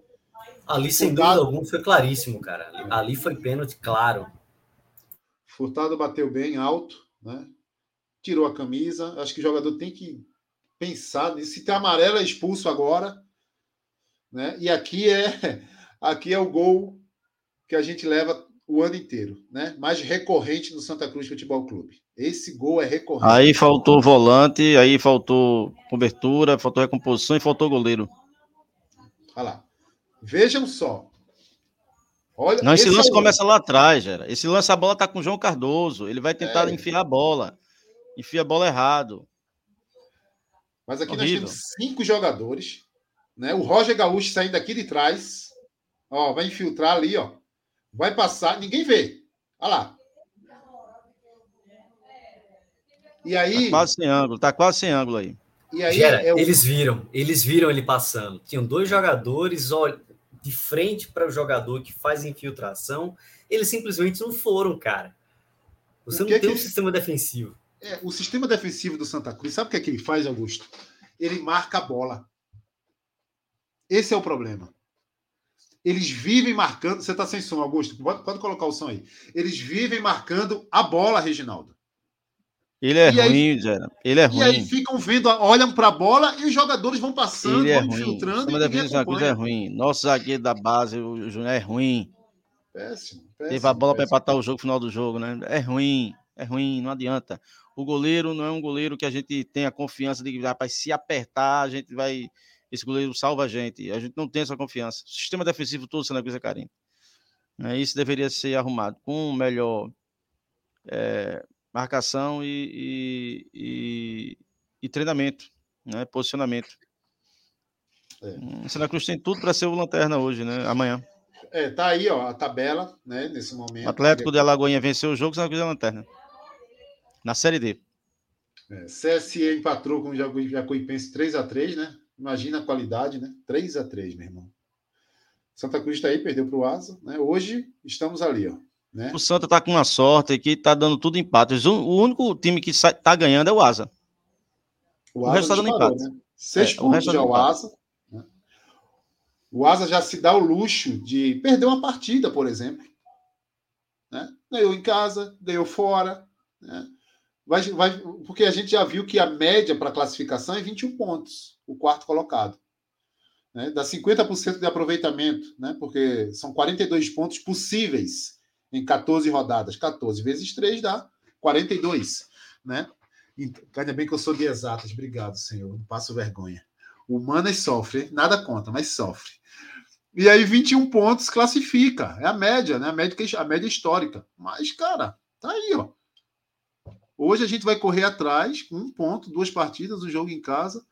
Ali, sem dúvida alguma, foi claríssimo, cara. Ali, ali foi pênalti, claro. Furtado bateu bem alto, né? Tirou a camisa. Acho que o jogador tem que pensar nisso. Se tem amarelo, é expulso agora. Né? E aqui é aqui é o gol que a gente leva o ano inteiro, né? Mais recorrente no Santa Cruz Futebol Clube. Esse gol é recorrente. Aí faltou volante, aí faltou cobertura, faltou recomposição e faltou goleiro. Olha lá. Vejam só. Olha, Não, esse, é lance o- começa lá atrás, Gera. Esse lance a bola tá com o João Cardoso. Ele vai tentar É. enfiar a bola. Enfia a bola errado. Mas aqui Horrível. nós temos cinco jogadores, né? O Roger Gaúcho saindo aqui de trás, ó, vai infiltrar ali, ó, vai passar, ninguém vê. Olha lá. E aí, Tá quase sem ângulo, tá quase sem ângulo aí. e aí Gera, é o- eles viram, eles viram ele passando. Tinham dois jogadores, olha, de frente para o jogador que faz infiltração. Eles simplesmente não foram, cara. Você O não que tem que- um sistema defensivo. é, o sistema defensivo do Santa Cruz, sabe o que é que ele faz, Augusto? Ele marca a bola. Esse é o problema. Eles vivem marcando. Você está sem som, Augusto? Pode, pode colocar o som aí. Eles vivem marcando a bola, Reginaldo. Ele é E aí- ruim, Gera. Ele é E aí ruim. ficam vendo, olham para a bola e os jogadores vão passando, Ele é vão ruim. O infiltrando sistema ninguém defensivo da coisa é ruim. Nosso zagueiro da base, o Júnior, é ruim. Péssimo, Teve péssimo, a bola para empatar o jogo, final do jogo, né? É ruim, é ruim, não adianta. O goleiro não é um goleiro que a gente tem a confiança de que, rapaz, se apertar, a gente vai. Esse goleiro salva a gente. A gente não tem essa confiança. O sistema defensivo todo sendo coisa carinho. Né? Isso deveria ser arrumado com melhor é, marcação e, e, e- e treinamento, né? Posicionamento. É. Hum, Santa Cruz tem tudo para ser o lanterna hoje, né? Amanhã. É, tá aí, ó, a tabela, né, nesse momento. O Atlético de Alagoinha venceu o jogo, Santa Cruz é lanterna. Na Série D. É, CSE empatou com o Jacu- Jacuipense 3x3, né? Imagina a qualidade, né? 3x3, meu irmão. Santa Cruz está aí, perdeu para o Asa, né? Hoje estamos ali, ó. Né? O Santa tá com uma sorte que tá dando tudo empate. O o único time que sai- tá ganhando é o Asa. O, O Asa resto tá dando empate. né? Seis É, o pontos tá já o empate. Asa. né? O Asa já se dá o luxo de perder uma partida, por exemplo. Né? Ganhou em casa, ganhou fora. Né? Vai, vai, porque a gente já viu que a média para classificação é 21 pontos, o quarto colocado. Né? Dá 50% de aproveitamento, né? porque são 42 pontos possíveis em 14 rodadas. 14 vezes 3 dá 42. Né? Ainda bem que eu sou de exatas. Obrigado, senhor. Não passo vergonha. Humanas sofre, nada conta, mas sofre. E aí, 21 pontos classifica. É a média, né? A média, a média histórica. Mas, cara, tá aí, ó. Hoje a gente vai correr atrás, um ponto, duas partidas, um jogo em casa.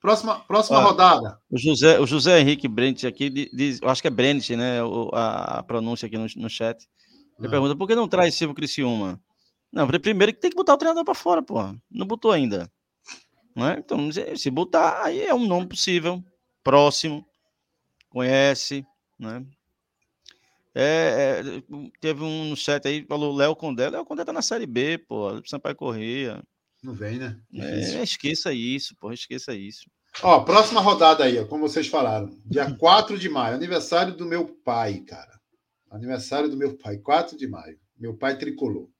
Próxima, próxima Ó, rodada. O José, o José Henrique Brent aqui di- diz, eu acho que é Brent, né? a, a pronúncia aqui no, no chat. Ele Ah. pergunta por que não traz Silvio Criciúma? Não, pri- primeiro que tem que botar o treinador para fora, pô. Não botou ainda. Né? Então, se, se botar, aí é um nome possível, próximo, conhece, né? É, é, teve um chat aí, falou Léo Condé. Léo Condé tá na Série B, pô. Sampaio Correia. Não vem, né? É, esqueça isso, pô. Esqueça isso. Ó, próxima rodada aí, ó, como vocês falaram. Dia 4 de maio, aniversário do meu pai, cara. Aniversário do meu pai, 4 de maio. Meu pai tricolor.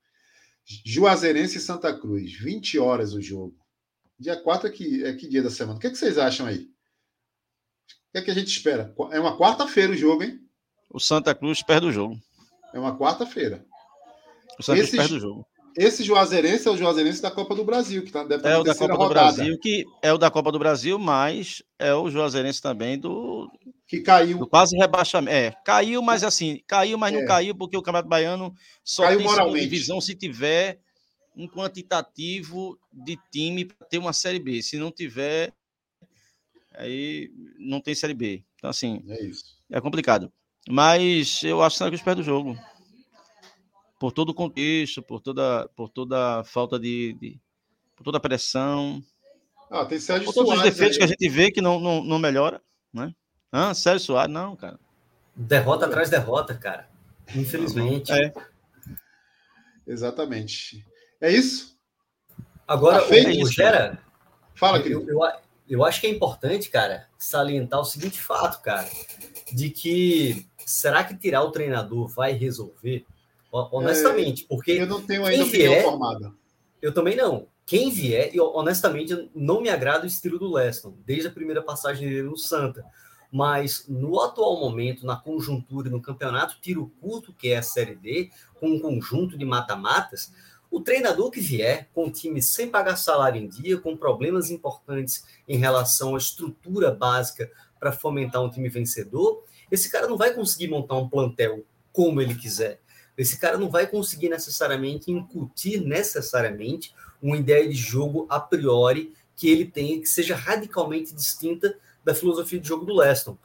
Juazeirense e Santa Cruz, 20 horas o jogo. Dia 4 é que, é que dia da semana? O que, é que vocês acham aí? O que é que a gente espera? É uma quarta-feira o jogo, hein? O Santa Cruz perde o jogo. É uma quarta-feira. O Santa Cruz perde o jogo. Esse Juazeirense é o Juazeirense da Copa do Brasil, que tá, deve estar é o da Copa rodada. do Brasil, que é o da Copa do Brasil, mas é o Juazeirense também do que caiu. Do quase rebaixamento. É, caiu, mas assim, caiu, mas é. não caiu, porque o Campeonato Baiano só caiu tem moralmente. divisão se tiver um quantitativo de time para ter uma Série B. Se não tiver, aí não tem Série B. Então, assim, é, é complicado. Mas eu acho que o Santa perde o jogo. Por todo o contexto, por toda, por toda a falta de, de por toda a pressão. Ah, tem Sérgio por todos Soares, os defeitos aí. que a gente vê que não, não, não melhora, né? Ah, Sérgio Soares, não, cara. Derrota atrás derrota, cara. Infelizmente. É. Exatamente. É isso? Agora, tá feito, o, Gera, Fala, querido. Eu, eu, eu acho que é importante, cara, salientar o seguinte fato, cara, de que será que tirar o treinador vai resolver? Honestamente, é, porque. Eu não tenho ainda opinião vier, formada. Eu também não. Quem vier, e honestamente, não me agrada o estilo do Leston, desde a primeira passagem dele no Santa. Mas no atual momento, na conjuntura no campeonato, tiro curto, que é a Série D, com um conjunto de mata-matas, o treinador que vier, com o time sem pagar salário em dia, com problemas importantes em relação à estrutura básica para fomentar um time vencedor, esse cara não vai conseguir montar um plantel como ele quiser. Esse cara não vai conseguir necessariamente incutir necessariamente uma ideia de jogo a priori que ele tenha que seja radicalmente distinta da filosofia de jogo do Leston.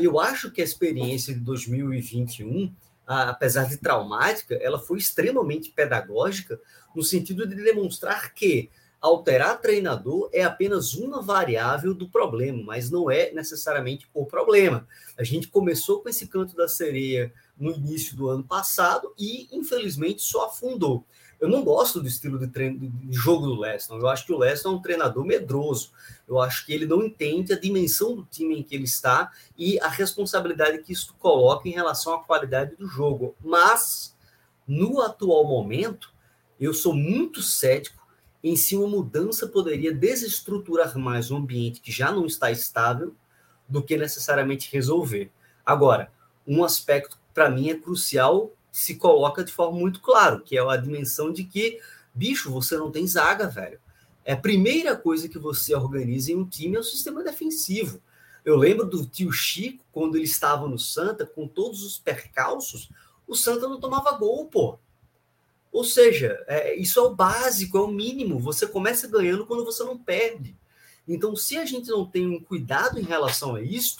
eu acho que a experiência de 2021 apesar de traumática, ela foi extremamente pedagógica no sentido de demonstrar que alterar treinador é apenas uma variável do problema, mas não é necessariamente o problema. A gente começou com esse canto da sereia no início do ano passado e, infelizmente, só afundou. Eu não gosto do estilo de, treino, de jogo do Leston. Eu acho que o Leston é um treinador medroso. Eu acho que ele não entende a dimensão do time em que ele está e a responsabilidade que isso coloca em relação à qualidade do jogo. Mas, no atual momento, eu sou muito cético em se uma mudança poderia desestruturar mais um ambiente que já não está estável do que necessariamente resolver. Agora, um aspecto para mim é crucial se coloca de forma muito clara, que é a dimensão de que, bicho, você não tem zaga, velho. É a primeira coisa que você organiza em um time é o sistema defensivo. Eu lembro do tio Chico, quando ele estava no Santa, com todos os percalços, o Santa não tomava gol, pô. Ou seja, é, isso é o básico, é o mínimo. Você começa ganhando quando você não perde. Então, se a gente não tem um cuidado em relação a isso,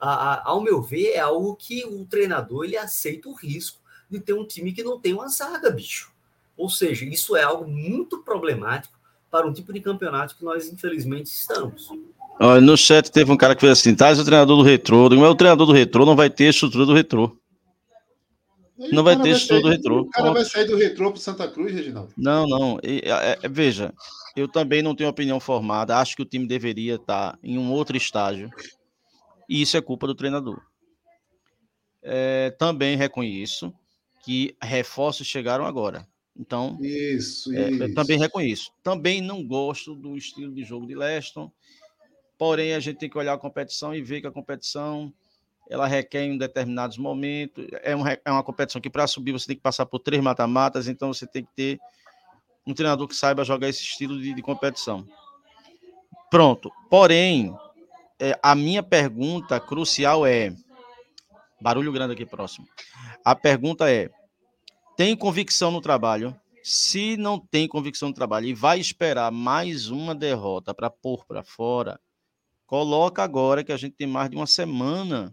a, a, ao meu ver, é algo que o treinador ele aceita o risco de ter um time que não tem uma zaga, bicho. Ou seja, isso é algo muito problemático para um tipo de campeonato que nós, infelizmente, estamos. No chat teve um cara que fez assim: Tais o treinador do retrô. Não o treinador do retrô, não vai ter estrutura do retrô. Não vai ter estrutura do retrô. O cara vai sair do retrô para Santa Cruz, Reginaldo? Não, não. É, é, veja, eu também não tenho opinião formada. Acho que o time deveria estar em um outro estágio. E isso é culpa do treinador. É, também reconheço que reforços chegaram agora. Então, isso, é, isso. eu também reconheço. Também não gosto do estilo de jogo de Leston, porém a gente tem que olhar a competição e ver que a competição ela requer em determinados momentos. É, um, é uma competição que para subir você tem que passar por três mata-matas, então você tem que ter um treinador que saiba jogar esse estilo de, de competição. Pronto. Porém, é, a minha pergunta crucial é Barulho grande aqui próximo. A pergunta é: tem convicção no trabalho? Se não tem convicção no trabalho e vai esperar mais uma derrota para pôr para fora, coloca agora que a gente tem mais de uma semana.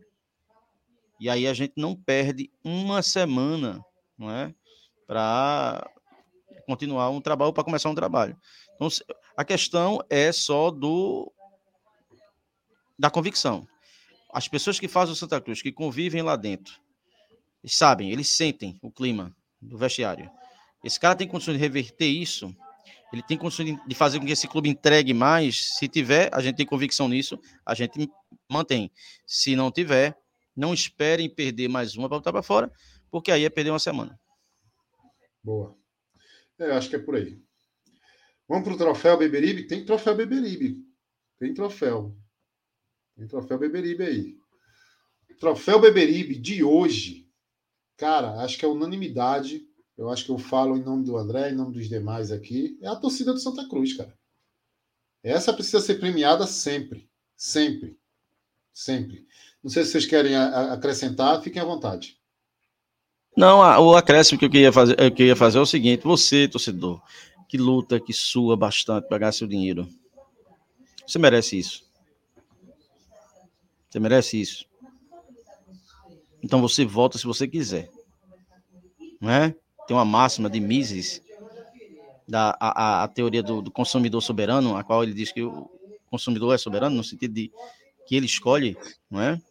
E aí a gente não perde uma semana, não é? Para continuar um trabalho, para começar um trabalho. Então, a questão é só do da convicção as pessoas que fazem o Santa Cruz, que convivem lá dentro, sabem, eles sentem o clima do vestiário. Esse cara tem condições de reverter isso. Ele tem condições de fazer com que esse clube entregue mais. Se tiver, a gente tem convicção nisso, a gente mantém. Se não tiver, não esperem perder mais uma para botar para fora, porque aí é perder uma semana. Boa. É, acho que é por aí. Vamos para o troféu Beberibe? Tem troféu Beberibe. Tem troféu. Tem troféu Beberibe aí. Troféu Beberibe de hoje. Cara, acho que é unanimidade. Eu acho que eu falo em nome do André, em nome dos demais aqui. É a torcida do Santa Cruz, cara. Essa precisa ser premiada sempre. Sempre. Sempre. Não sei se vocês querem acrescentar, fiquem à vontade. Não, o acréscimo que eu queria fazer, eu queria fazer é o seguinte: você, torcedor, que luta, que sua bastante para ganhar seu dinheiro, você merece isso. Você merece isso. Então você volta se você quiser. Não é? Tem uma máxima de Mises, da, a, a teoria do, do, consumidor soberano, a qual ele diz que o consumidor é soberano, no sentido de que ele escolhe, não é?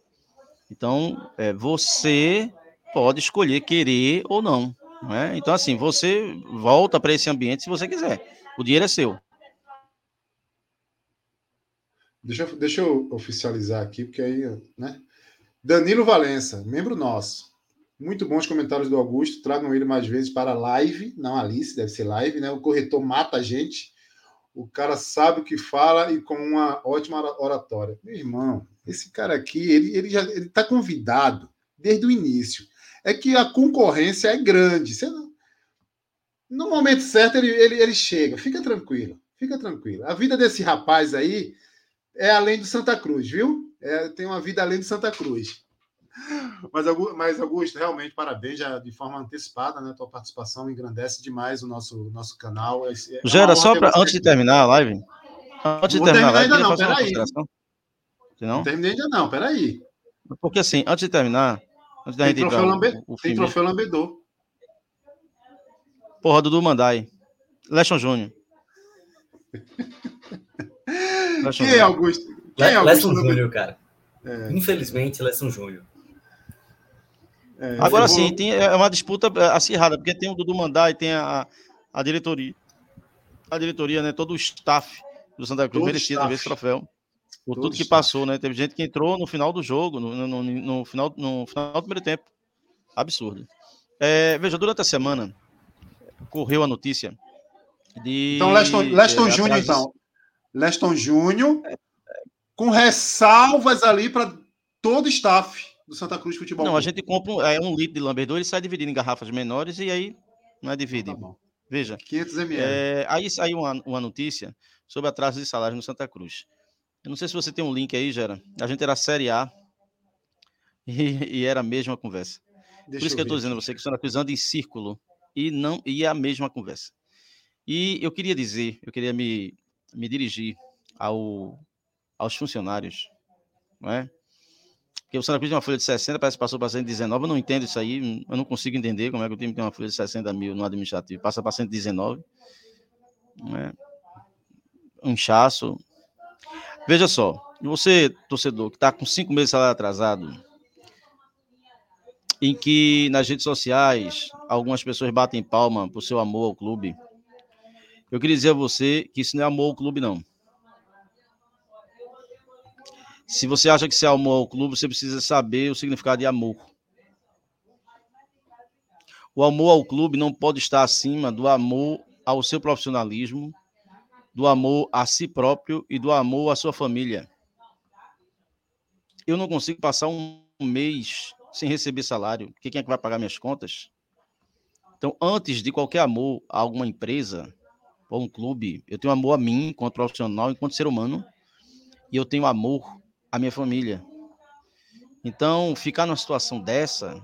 Então, é, você pode escolher querer ou não, não é? Então, assim, você volta para esse ambiente se você quiser. O dinheiro é seu. Deixa, deixa eu oficializar aqui, porque aí, né? Danilo Valença, membro nosso. Muito bons comentários do Augusto. Tragam ele mais vezes para live, não Alice, deve ser live, né? O corretor mata a gente. O cara sabe o que fala e com uma ótima oratória. Meu irmão, esse cara aqui, ele, ele já ele está convidado desde o início. É que a concorrência é grande. Você não... No momento certo, ele, ele, ele chega. Fica tranquilo, fica tranquilo. A vida desse rapaz aí é além do Santa Cruz, viu? É, tem uma vida além do Santa Cruz. Mas, mas, Augusto, realmente, parabéns já de forma antecipada, né? Tua participação engrandece demais o nosso, nosso canal. É, é Gera, só para antes de terminar a live. Antes de terminar a live, ainda não, peraí. Não? não terminei ainda não, peraí. Porque assim, antes de terminar, antes tem troféu, lambe... o, o tem troféu Lambedor. Porra, Dudu Mandai. Leston Júnior. Quem é Augusto? Quem é Augusto? Lesson Júnior, cara. É. Infelizmente, Lesson Júnior. É, Agora sim, tem, é uma disputa é, acirrada, porque tem o Dudu Mandai, tem a, a diretoria. A diretoria, né? Todo o staff do Santa Cruz merecia esse troféu. Por tudo que passou, né? Teve gente que entrou no final do jogo, no, no, no final, no final do primeiro tempo. Absurdo. É, veja, durante a semana, correu a notícia de. Então, Leston, Leston é, Júnior, então. Leston Júnior, com ressalvas ali para todo o staff do Santa Cruz Futebol. Não, a gente compra um, é, um litro de Lamberdor, ele sai dividido em garrafas menores e aí não é dividido. Tá Veja. 500 ml. É, aí saiu uma, uma notícia sobre atraso de salário no Santa Cruz. Eu não sei se você tem um link aí, Gera. A gente era Série A e, e era a mesma conversa. Deixa Por isso que eu estou dizendo a você que o Santa Cruz anda em círculo e não e é a mesma conversa. E eu queria dizer, eu queria me, me dirigir ao, aos funcionários, não é? Porque o Santa Cruz tem uma folha de 60, parece que passou para 119. Eu não entendo isso aí, eu não consigo entender como é que o time tem uma folha de 60 mil no administrativo, passa para 119. Né? Um inchaço. Veja só, você, torcedor, que está com cinco meses de salário atrasado, em que nas redes sociais algumas pessoas batem palma por seu amor ao clube, eu queria dizer a você que isso não é amor ao clube, não. Se você acha que você amou ao clube, você precisa saber o significado de amor. O amor ao clube não pode estar acima do amor ao seu profissionalismo, do amor a si próprio e do amor à sua família. Eu não consigo passar um mês sem receber salário, porque quem é que vai pagar minhas contas? Então, antes de qualquer amor a alguma empresa ou um clube, eu tenho amor a mim, enquanto profissional, enquanto ser humano, e eu tenho amor a minha família. Então, ficar numa situação dessa,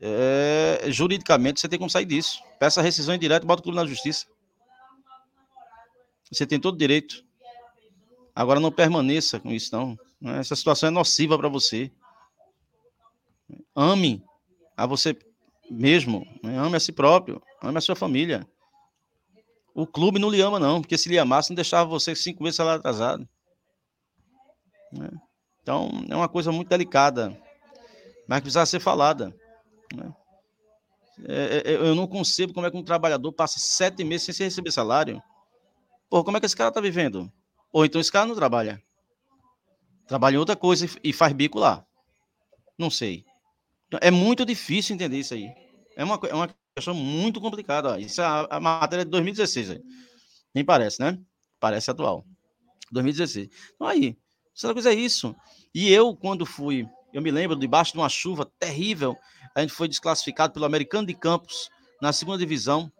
é, juridicamente, você tem como sair disso. Peça rescisão indireta e bota o clube na justiça. Você tem todo direito. Agora não permaneça com isso, não. Essa situação é nociva para você. Ame a você mesmo. Né? Ame a si próprio. Ame a sua família. O clube não lhe ama, não, porque se lhe amasse, não deixava você cinco meses atrasado. Né? Então, é uma coisa muito delicada mas que precisava ser falada. Né? É, é, eu não concebo como é que um trabalhador passa sete meses sem receber salário. Pô, como é que esse cara está vivendo? Ou então esse cara não trabalha. Trabalha em outra coisa e faz bico lá. Não sei. É muito difícil entender isso aí. É uma, é uma questão muito complicada. Isso é a, a matéria de 2016. Aí. Nem parece, né? Parece atual. 2016. Então aí, essa coisa é isso. E eu, quando fui, eu me lembro, debaixo de uma chuva terrível, a gente foi desclassificado pelo Americano de Campos na segunda divisão,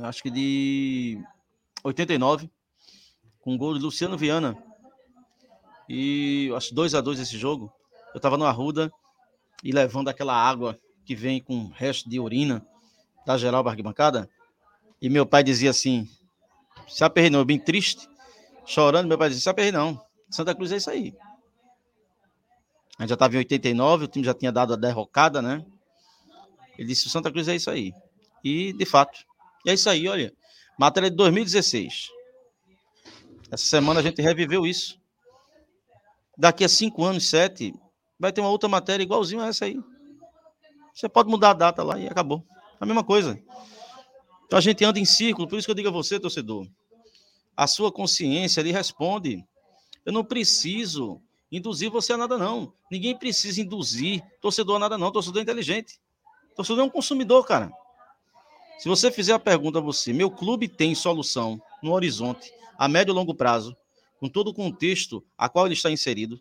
acho que de 89, com gol de Luciano Viana. E acho 2 a 2 esse jogo. Eu estava no Arruda e levando aquela água que vem com resto de urina da geral arquibancada. E meu pai dizia assim: se aperreinou, bem triste, chorando. Meu pai dizia: se aperrei não, Santa Cruz é isso aí. A gente já estava em 89, o time já tinha dado a derrocada, né? Ele disse: o Santa Cruz é isso aí. E, de fato, é isso aí, olha. Matéria de 2016. Essa semana a gente reviveu isso. Daqui a cinco anos, sete, vai ter uma outra matéria igualzinha a essa aí. Você pode mudar a data lá e acabou. A mesma coisa. Então a gente anda em círculo, por isso que eu digo a você, torcedor. A sua consciência lhe responde. Eu não preciso induzir você a nada, não. Ninguém precisa induzir torcedor a nada, não. Torcedor é inteligente. Torcedor é um consumidor, cara. Se você fizer a pergunta a você, meu clube tem solução no horizonte, a médio e longo prazo, com todo o contexto a qual ele está inserido,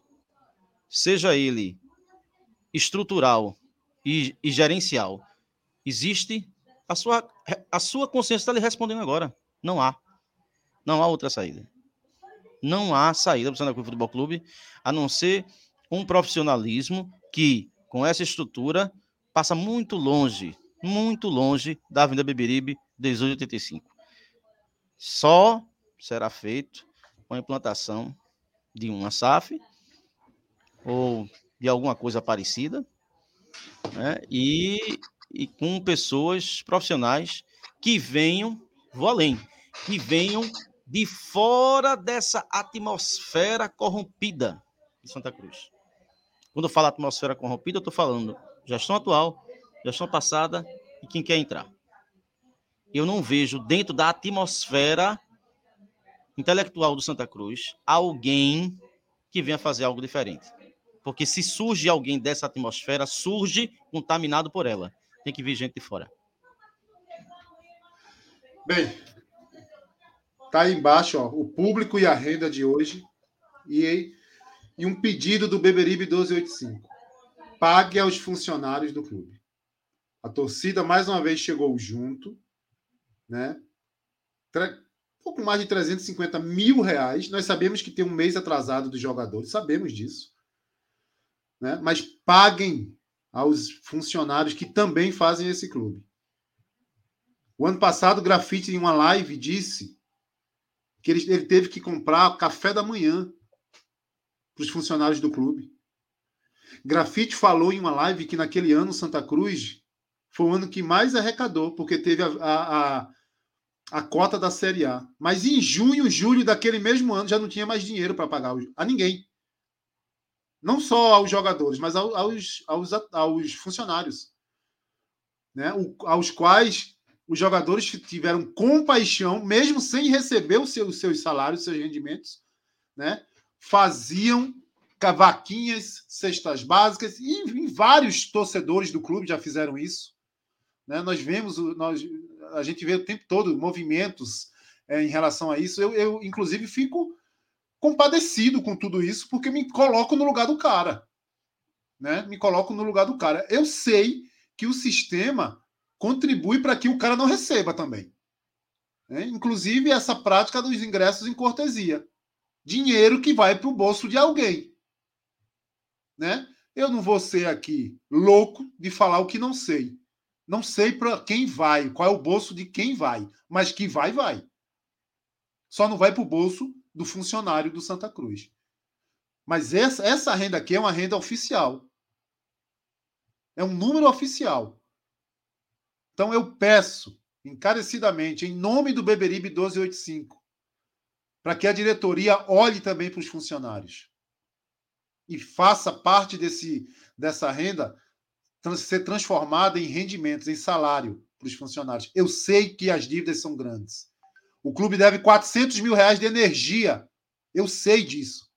seja ele estrutural e, e gerencial, existe, a sua, a sua consciência está lhe respondendo agora. Não há. Não há outra saída. Não há saída para o Santa Cruz Futebol Clube, a não ser um profissionalismo que, com essa estrutura, passa muito longe, muito longe da Avenida Beberibe 1885. Só será feito com a implantação de uma SAF ou de alguma coisa parecida, né? e, e com pessoas profissionais que venham, vou além, que venham de fora dessa atmosfera corrompida de Santa Cruz. Quando eu falo atmosfera corrompida, eu estou falando gestão atual, gestão passada e quem quer entrar. Eu não vejo dentro da atmosfera intelectual do Santa Cruz alguém que venha fazer algo diferente. Porque se surge alguém dessa atmosfera, surge contaminado por ela. Tem que vir gente de fora. Bem, tá aí embaixo, ó, o público e a renda de hoje e, e um pedido do Beberibe 1285. Pague aos funcionários do clube. A torcida mais uma vez chegou junto, né? pouco mais de 350 mil reais. Nós sabemos que tem um mês atrasado dos jogadores, sabemos disso né? mas paguem aos funcionários que também fazem esse clube. O ano passado, o Grafite, em uma live, disse que ele, ele teve que comprar café da manhã para os funcionários do clube. Grafite falou em uma live que naquele ano Santa Cruz foi o ano que mais arrecadou, porque teve a, a, a, a cota da Série A. Mas em junho, julho daquele mesmo ano já não tinha mais dinheiro para pagar a ninguém não só aos jogadores, mas aos, aos, aos funcionários, né? O, aos quais os jogadores tiveram compaixão, mesmo sem receber os seus, seus salários, seus rendimentos, né? faziam cavaquinhas, cestas básicas, e, e vários torcedores do clube já fizeram isso. Né? Nós vemos, nós, a gente vê o tempo todo movimentos é, em relação a isso. Eu, eu, inclusive, fico compadecido com tudo isso, porque me coloco no lugar do cara. Né? Me coloco no lugar do cara. Eu sei que o sistema contribui para que o cara não receba também. Né? Inclusive essa prática dos ingressos em cortesia. Dinheiro que vai para o bolso de alguém. Né? Eu não vou ser aqui louco de falar o que não sei. Não sei para quem vai, qual é o bolso de quem vai, mas que vai, vai. Só não vai para o bolso do funcionário do Santa Cruz. Mas essa, essa renda aqui é uma renda oficial. É um número oficial. Então eu peço encarecidamente, em nome do Beberibe 1285, para que a diretoria olhe também para os funcionários. e faça parte desse, dessa renda ser transformada em rendimentos, em salário para os funcionários. Eu sei que as dívidas são grandes. O clube deve 400 mil reais de energia. Eu sei disso.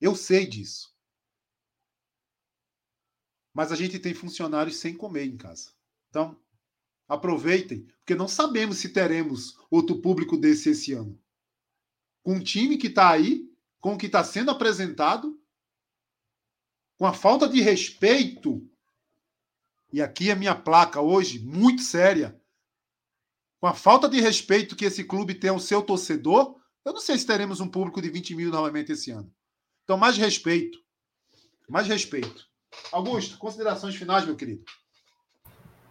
Eu sei disso. Mas a gente tem funcionários sem comer em casa. Então, aproveitem, porque não sabemos se teremos outro público desse esse ano. Com o time que está aí, com o que está sendo apresentado, com a falta de respeito, e aqui é minha placa hoje, muito séria, com a falta de respeito que esse clube tem ao seu torcedor, eu não sei se teremos um público de 20 mil novamente esse ano. Então, mais respeito. Mais respeito. Augusto, considerações finais, meu querido.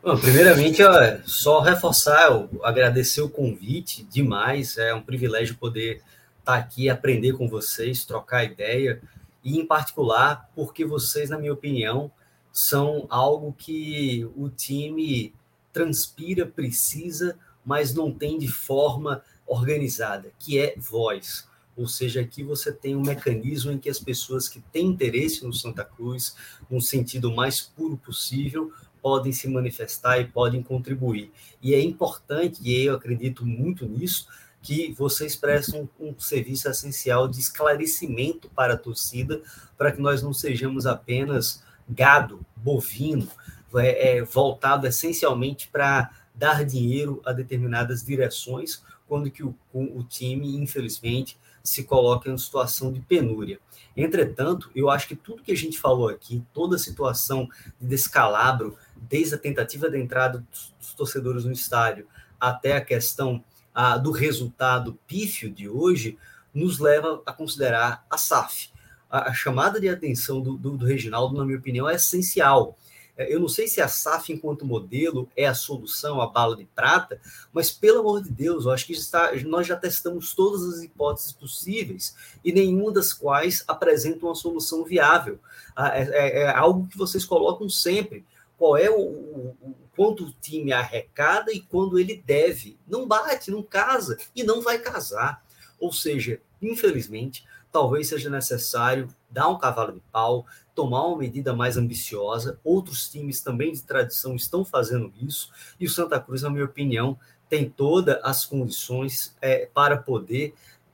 Bom, primeiramente, ó, só reforçar, agradecer o convite demais. É um privilégio poder estar aqui, aprender com vocês, trocar ideia. E, em particular, porque vocês, na minha opinião, são algo que o time transpira, precisa, mas não tem de forma organizada, que é voz. Ou seja, aqui você tem um mecanismo em que as pessoas que têm interesse no Santa Cruz, no sentido mais puro possível, podem se manifestar e podem contribuir. E é importante, e eu acredito muito nisso, que vocês prestem um serviço essencial de esclarecimento para a torcida, para que nós não sejamos apenas gado, bovino, é, é, voltado essencialmente para dar dinheiro a determinadas direções, quando que o, o time, infelizmente, se coloca em situação de penúria. Entretanto, eu acho que tudo que a gente falou aqui, toda a situação de descalabro, desde a tentativa da entrada dos torcedores no estádio até a questão ah, do resultado pífio de hoje, nos leva a considerar a SAF. A, chamada de atenção do, do, do Reginaldo, na minha opinião, é essencial. É, eu não sei se a SAF, enquanto modelo, é a solução, a bala de prata, mas, pelo amor de Deus, eu acho que está, nós já testamos todas as hipóteses possíveis e nenhuma das quais apresenta uma solução viável. É, é, é algo que vocês colocam sempre. Qual é o, o, o quanto o time arrecada e quando ele deve. Não bate, não casa e não vai casar. Ou seja, infelizmente, talvez seja necessário dar um cavalo de pau, tomar uma medida mais ambiciosa. Outros times também de tradição estão fazendo isso, e o Santa Cruz, na minha opinião, tem todas as condições é, para poder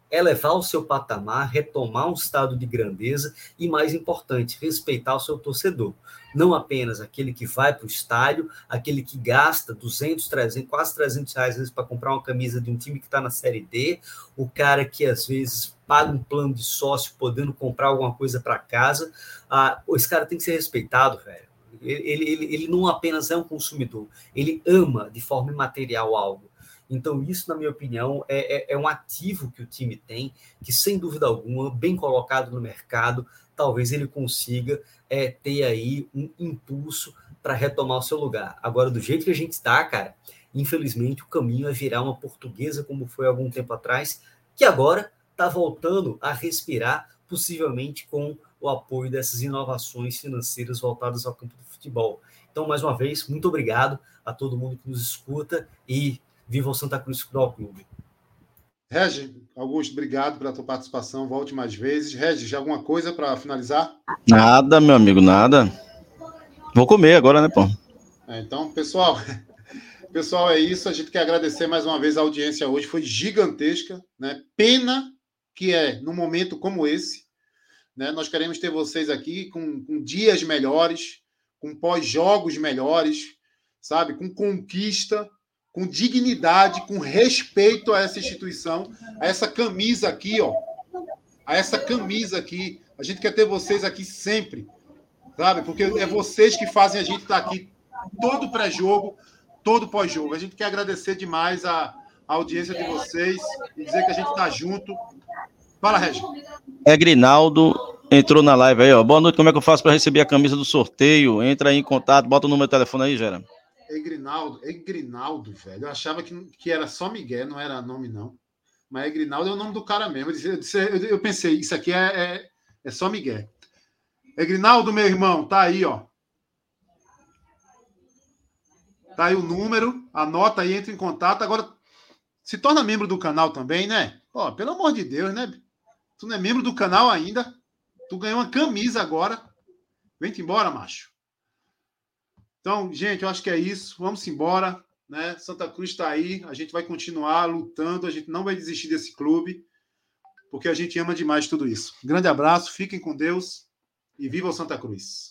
elevar o seu patamar, retomar um estado de grandeza e, mais importante, respeitar o seu torcedor. Não apenas aquele que vai para o estádio, aquele que gasta 200, 300, quase 300 reais para comprar uma camisa de um time que está na Série D, o cara que às vezes paga um plano de sócio podendo comprar alguma coisa para casa. Ah, esse cara tem que ser respeitado, velho. Ele, ele, ele não apenas é um consumidor, ele ama de forma imaterial algo. Então, isso, na minha opinião, é, é, é, um ativo que o time tem, que, sem dúvida alguma, bem colocado no mercado, talvez ele consiga é, ter aí um impulso para retomar o seu lugar. Agora, do jeito que a gente está, cara, infelizmente o caminho é virar uma portuguesa, como foi algum tempo atrás, que agora está voltando a respirar, possivelmente com o apoio dessas inovações financeiras voltadas ao campo do futebol. Então, mais uma vez, muito obrigado a todo mundo que nos escuta e Viva o Santa Cruz Futebol Clube. Regis, Augusto, obrigado pela tua participação. Volte mais vezes. Regis, já alguma coisa para finalizar? Nada, meu amigo, nada. Vou comer agora, né, pô? É, então, pessoal, pessoal, é isso. A gente quer agradecer mais uma vez a audiência hoje. Foi gigantesca, né? Pena que é num momento como esse. Né? Nós queremos ter vocês aqui com, com dias melhores, com pós-jogos melhores, sabe? Com conquista com dignidade, com respeito a essa instituição, a essa camisa aqui, ó. A essa camisa aqui. A gente quer ter vocês aqui sempre, sabe? Porque é vocês que fazem a gente estar aqui todo pré-jogo, todo pós-jogo. A gente quer agradecer demais a, a audiência de vocês e dizer que a gente está junto. Fala, Regi. É Grinaldo, entrou na live aí, ó. Boa noite, como é que eu faço para receber a camisa do sorteio? Entra aí em contato, bota o número de telefone aí, Gera. Egrinaldo, Egrinaldo, velho. Eu achava que, que era só Miguel, não era nome, não. Mas Egrinaldo é o nome do cara mesmo. Eu, disse, eu, eu pensei, isso aqui é, é, é só Miguel. Egrinaldo, meu irmão, tá aí, ó. Tá aí o número, anota aí, entra em contato. Agora, se torna membro do canal também, né? Ó, pelo amor de Deus, né? Tu não é membro do canal ainda? Tu ganhou uma camisa agora. Vem-te embora, macho. Então, gente, eu acho que é isso. Vamos embora. Né? Santa Cruz está aí. A gente vai continuar lutando. A gente não vai desistir desse clube. Porque a gente ama demais tudo isso. grande abraço. Fiquem com Deus. E viva o Santa Cruz.